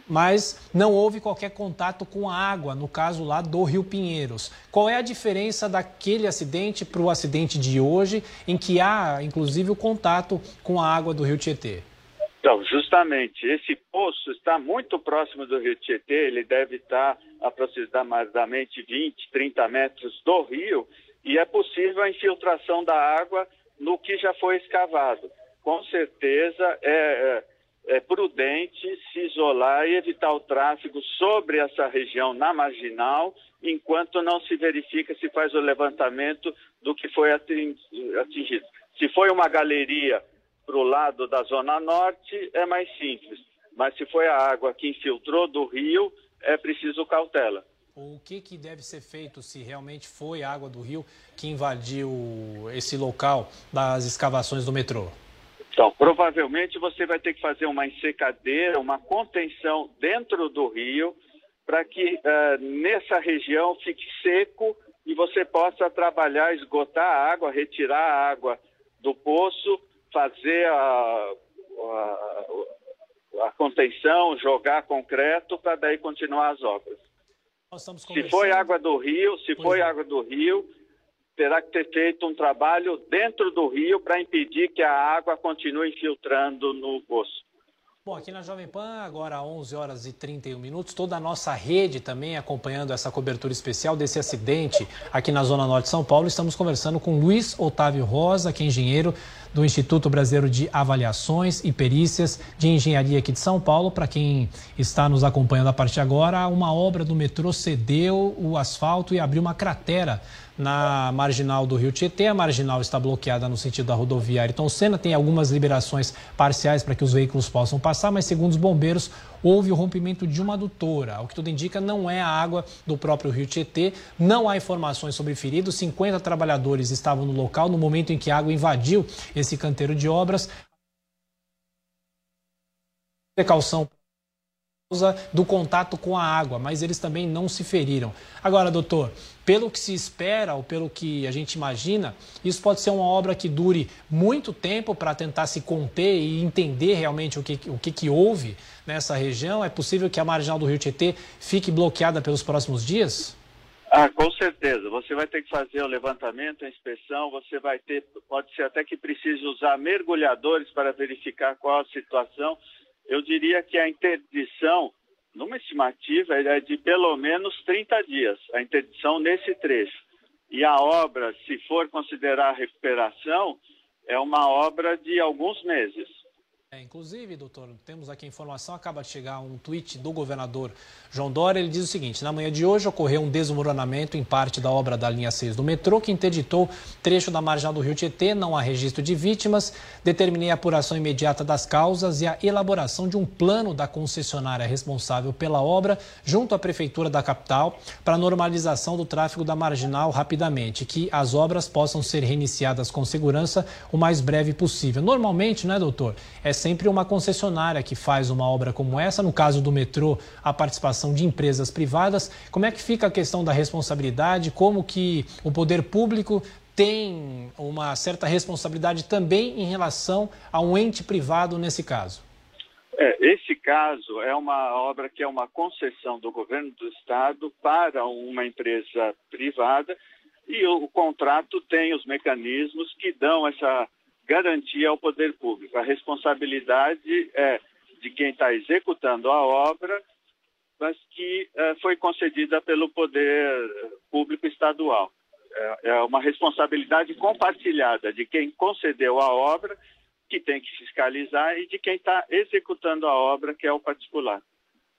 mas não houve qualquer contato com a água, no caso lá do Rio Pinheiros. Qual é a diferença daquele acidente para o acidente de hoje, em que há, inclusive, o contato com a água do Rio Tietê? Então, justamente, esse poço está muito próximo do Rio Tietê, ele deve estar aproximadamente 20, 30 metros do rio, e é possível a infiltração da água no que já foi escavado. Com certeza, é, é é prudente se isolar e evitar o tráfego sobre essa região na marginal, enquanto não se verifica se faz o levantamento do que foi atingido. Se foi uma galeria para o lado da Zona Norte, é mais simples. Mas se foi a água que infiltrou do rio, é preciso cautela. O que, que deve ser feito se realmente foi a água do rio que invadiu esse local das escavações do metrô? Então, provavelmente você vai ter que fazer uma ensecadeira, uma contenção dentro do rio, para que uh, nessa região fique seco e você possa trabalhar, esgotar a água, retirar a água do poço, fazer a, a, a contenção, jogar concreto para daí continuar as obras. Se foi água do rio, se pois foi é. água do rio, terá que ter feito um trabalho dentro do rio para impedir que a água continue infiltrando no poço. Bom, aqui na Jovem Pan, agora 11 horas e 31 minutos, toda a nossa rede também acompanhando essa cobertura especial desse acidente aqui na Zona Norte de São Paulo. Estamos conversando com Luiz Otávio Rosa, que é engenheiro do Instituto Brasileiro de Avaliações e Perícias de Engenharia aqui de São Paulo. Para quem está nos acompanhando a partir de agora, uma obra do metrô cedeu o asfalto e abriu uma cratera na marginal do Rio Tietê. A marginal está bloqueada no sentido da rodovia Ayrton Senna. Tem algumas liberações parciais para que os veículos possam passar, mas segundo os bombeiros, houve o rompimento de uma adutora. O que tudo indica não é a água do próprio Rio Tietê. Não há informações sobre feridos. 50 trabalhadores estavam no local no momento em que a água invadiu esse canteiro de obras. Precaução causa do contato com a água, mas eles também não se feriram. Agora, doutor, pelo que se espera ou pelo que a gente imagina, isso pode ser uma obra que dure muito tempo para tentar se conter e entender realmente o que, o que, que houve nessa região. É possível que a marginal do Rio Tietê fique bloqueada pelos próximos dias? Ah, com certeza. Você vai ter que fazer o levantamento, a inspeção, você vai ter, pode ser até que precise usar mergulhadores para verificar qual a situação eu diria que a interdição, numa estimativa, é de pelo menos 30 dias, a interdição nesse trecho. E a obra, se for considerar recuperação, é uma obra de alguns meses. É, inclusive, doutor, temos aqui informação, acaba de chegar um tweet do governador João Dória, ele diz o seguinte, na manhã de hoje ocorreu um desmoronamento em parte da obra da linha 6 do metrô, que interditou trecho da marginal do Rio Tietê, não há registro de vítimas, determinei a apuração imediata das causas e a elaboração de um plano da concessionária responsável pela obra, junto à Prefeitura da capital, para normalização do tráfego da marginal rapidamente, que as obras possam ser reiniciadas com segurança o mais breve possível. Normalmente, né, doutor, é sempre uma concessionária que faz uma obra como essa. No caso do metrô, a participação de empresas privadas. Como é que fica a questão da responsabilidade? Como que o poder público tem uma certa responsabilidade também em relação a um ente privado nesse caso? É, esse caso é uma obra que é uma concessão do governo do estado para uma empresa privada e o, o contrato tem os mecanismos que dão essa garantia ao poder público. A responsabilidade é de quem está executando a obra, mas que é, foi concedida pelo poder público estadual. É, é uma responsabilidade compartilhada de quem concedeu a obra, que tem que fiscalizar, e de quem está executando a obra, que é o particular.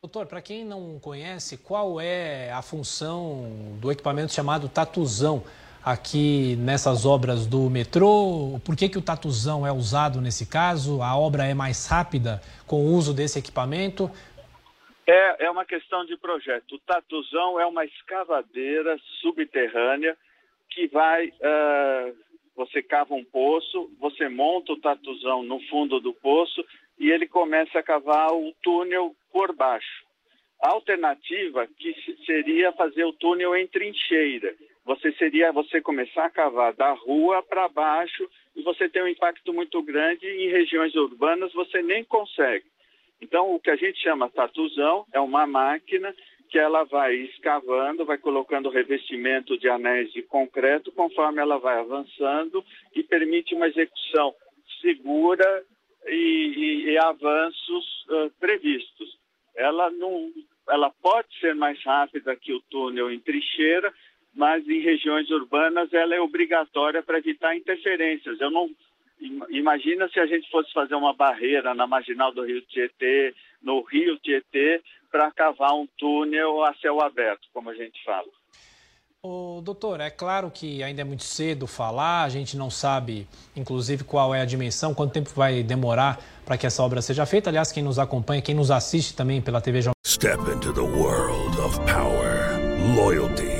Doutor, para quem não conhece, qual é a função do equipamento chamado tatuzão? Aqui nessas obras do metrô? Por que, que o tatuzão é usado nesse caso? A obra é mais rápida com o uso desse equipamento? É, é uma questão de projeto. O tatuzão é uma escavadeira subterrânea que vai. Uh, você cava um poço, você monta o tatuzão no fundo do poço e ele começa a cavar o túnel por baixo. A alternativa que seria fazer o túnel em trincheira você seria você começar a cavar da rua para baixo e você tem um impacto muito grande em regiões urbanas você nem consegue. Então o que a gente chama tatuzão é uma máquina que ela vai escavando, vai colocando revestimento de anéis de concreto conforme ela vai avançando e permite uma execução segura e, e, e avanços uh, previstos. Ela não, ela pode ser mais rápida que o túnel em trincheira, mas em regiões urbanas ela é obrigatória para evitar interferências. Eu não imagina se a gente fosse fazer uma barreira na marginal do Rio Tietê, no Rio Tietê, para cavar um túnel a céu aberto, como a gente fala. O doutor, é claro que ainda é muito cedo falar, a gente não sabe, inclusive, qual é a dimensão, quanto tempo vai demorar para que essa obra seja feita. Aliás, quem nos acompanha, quem nos assiste também pela TV Step into the world of power, loyalty.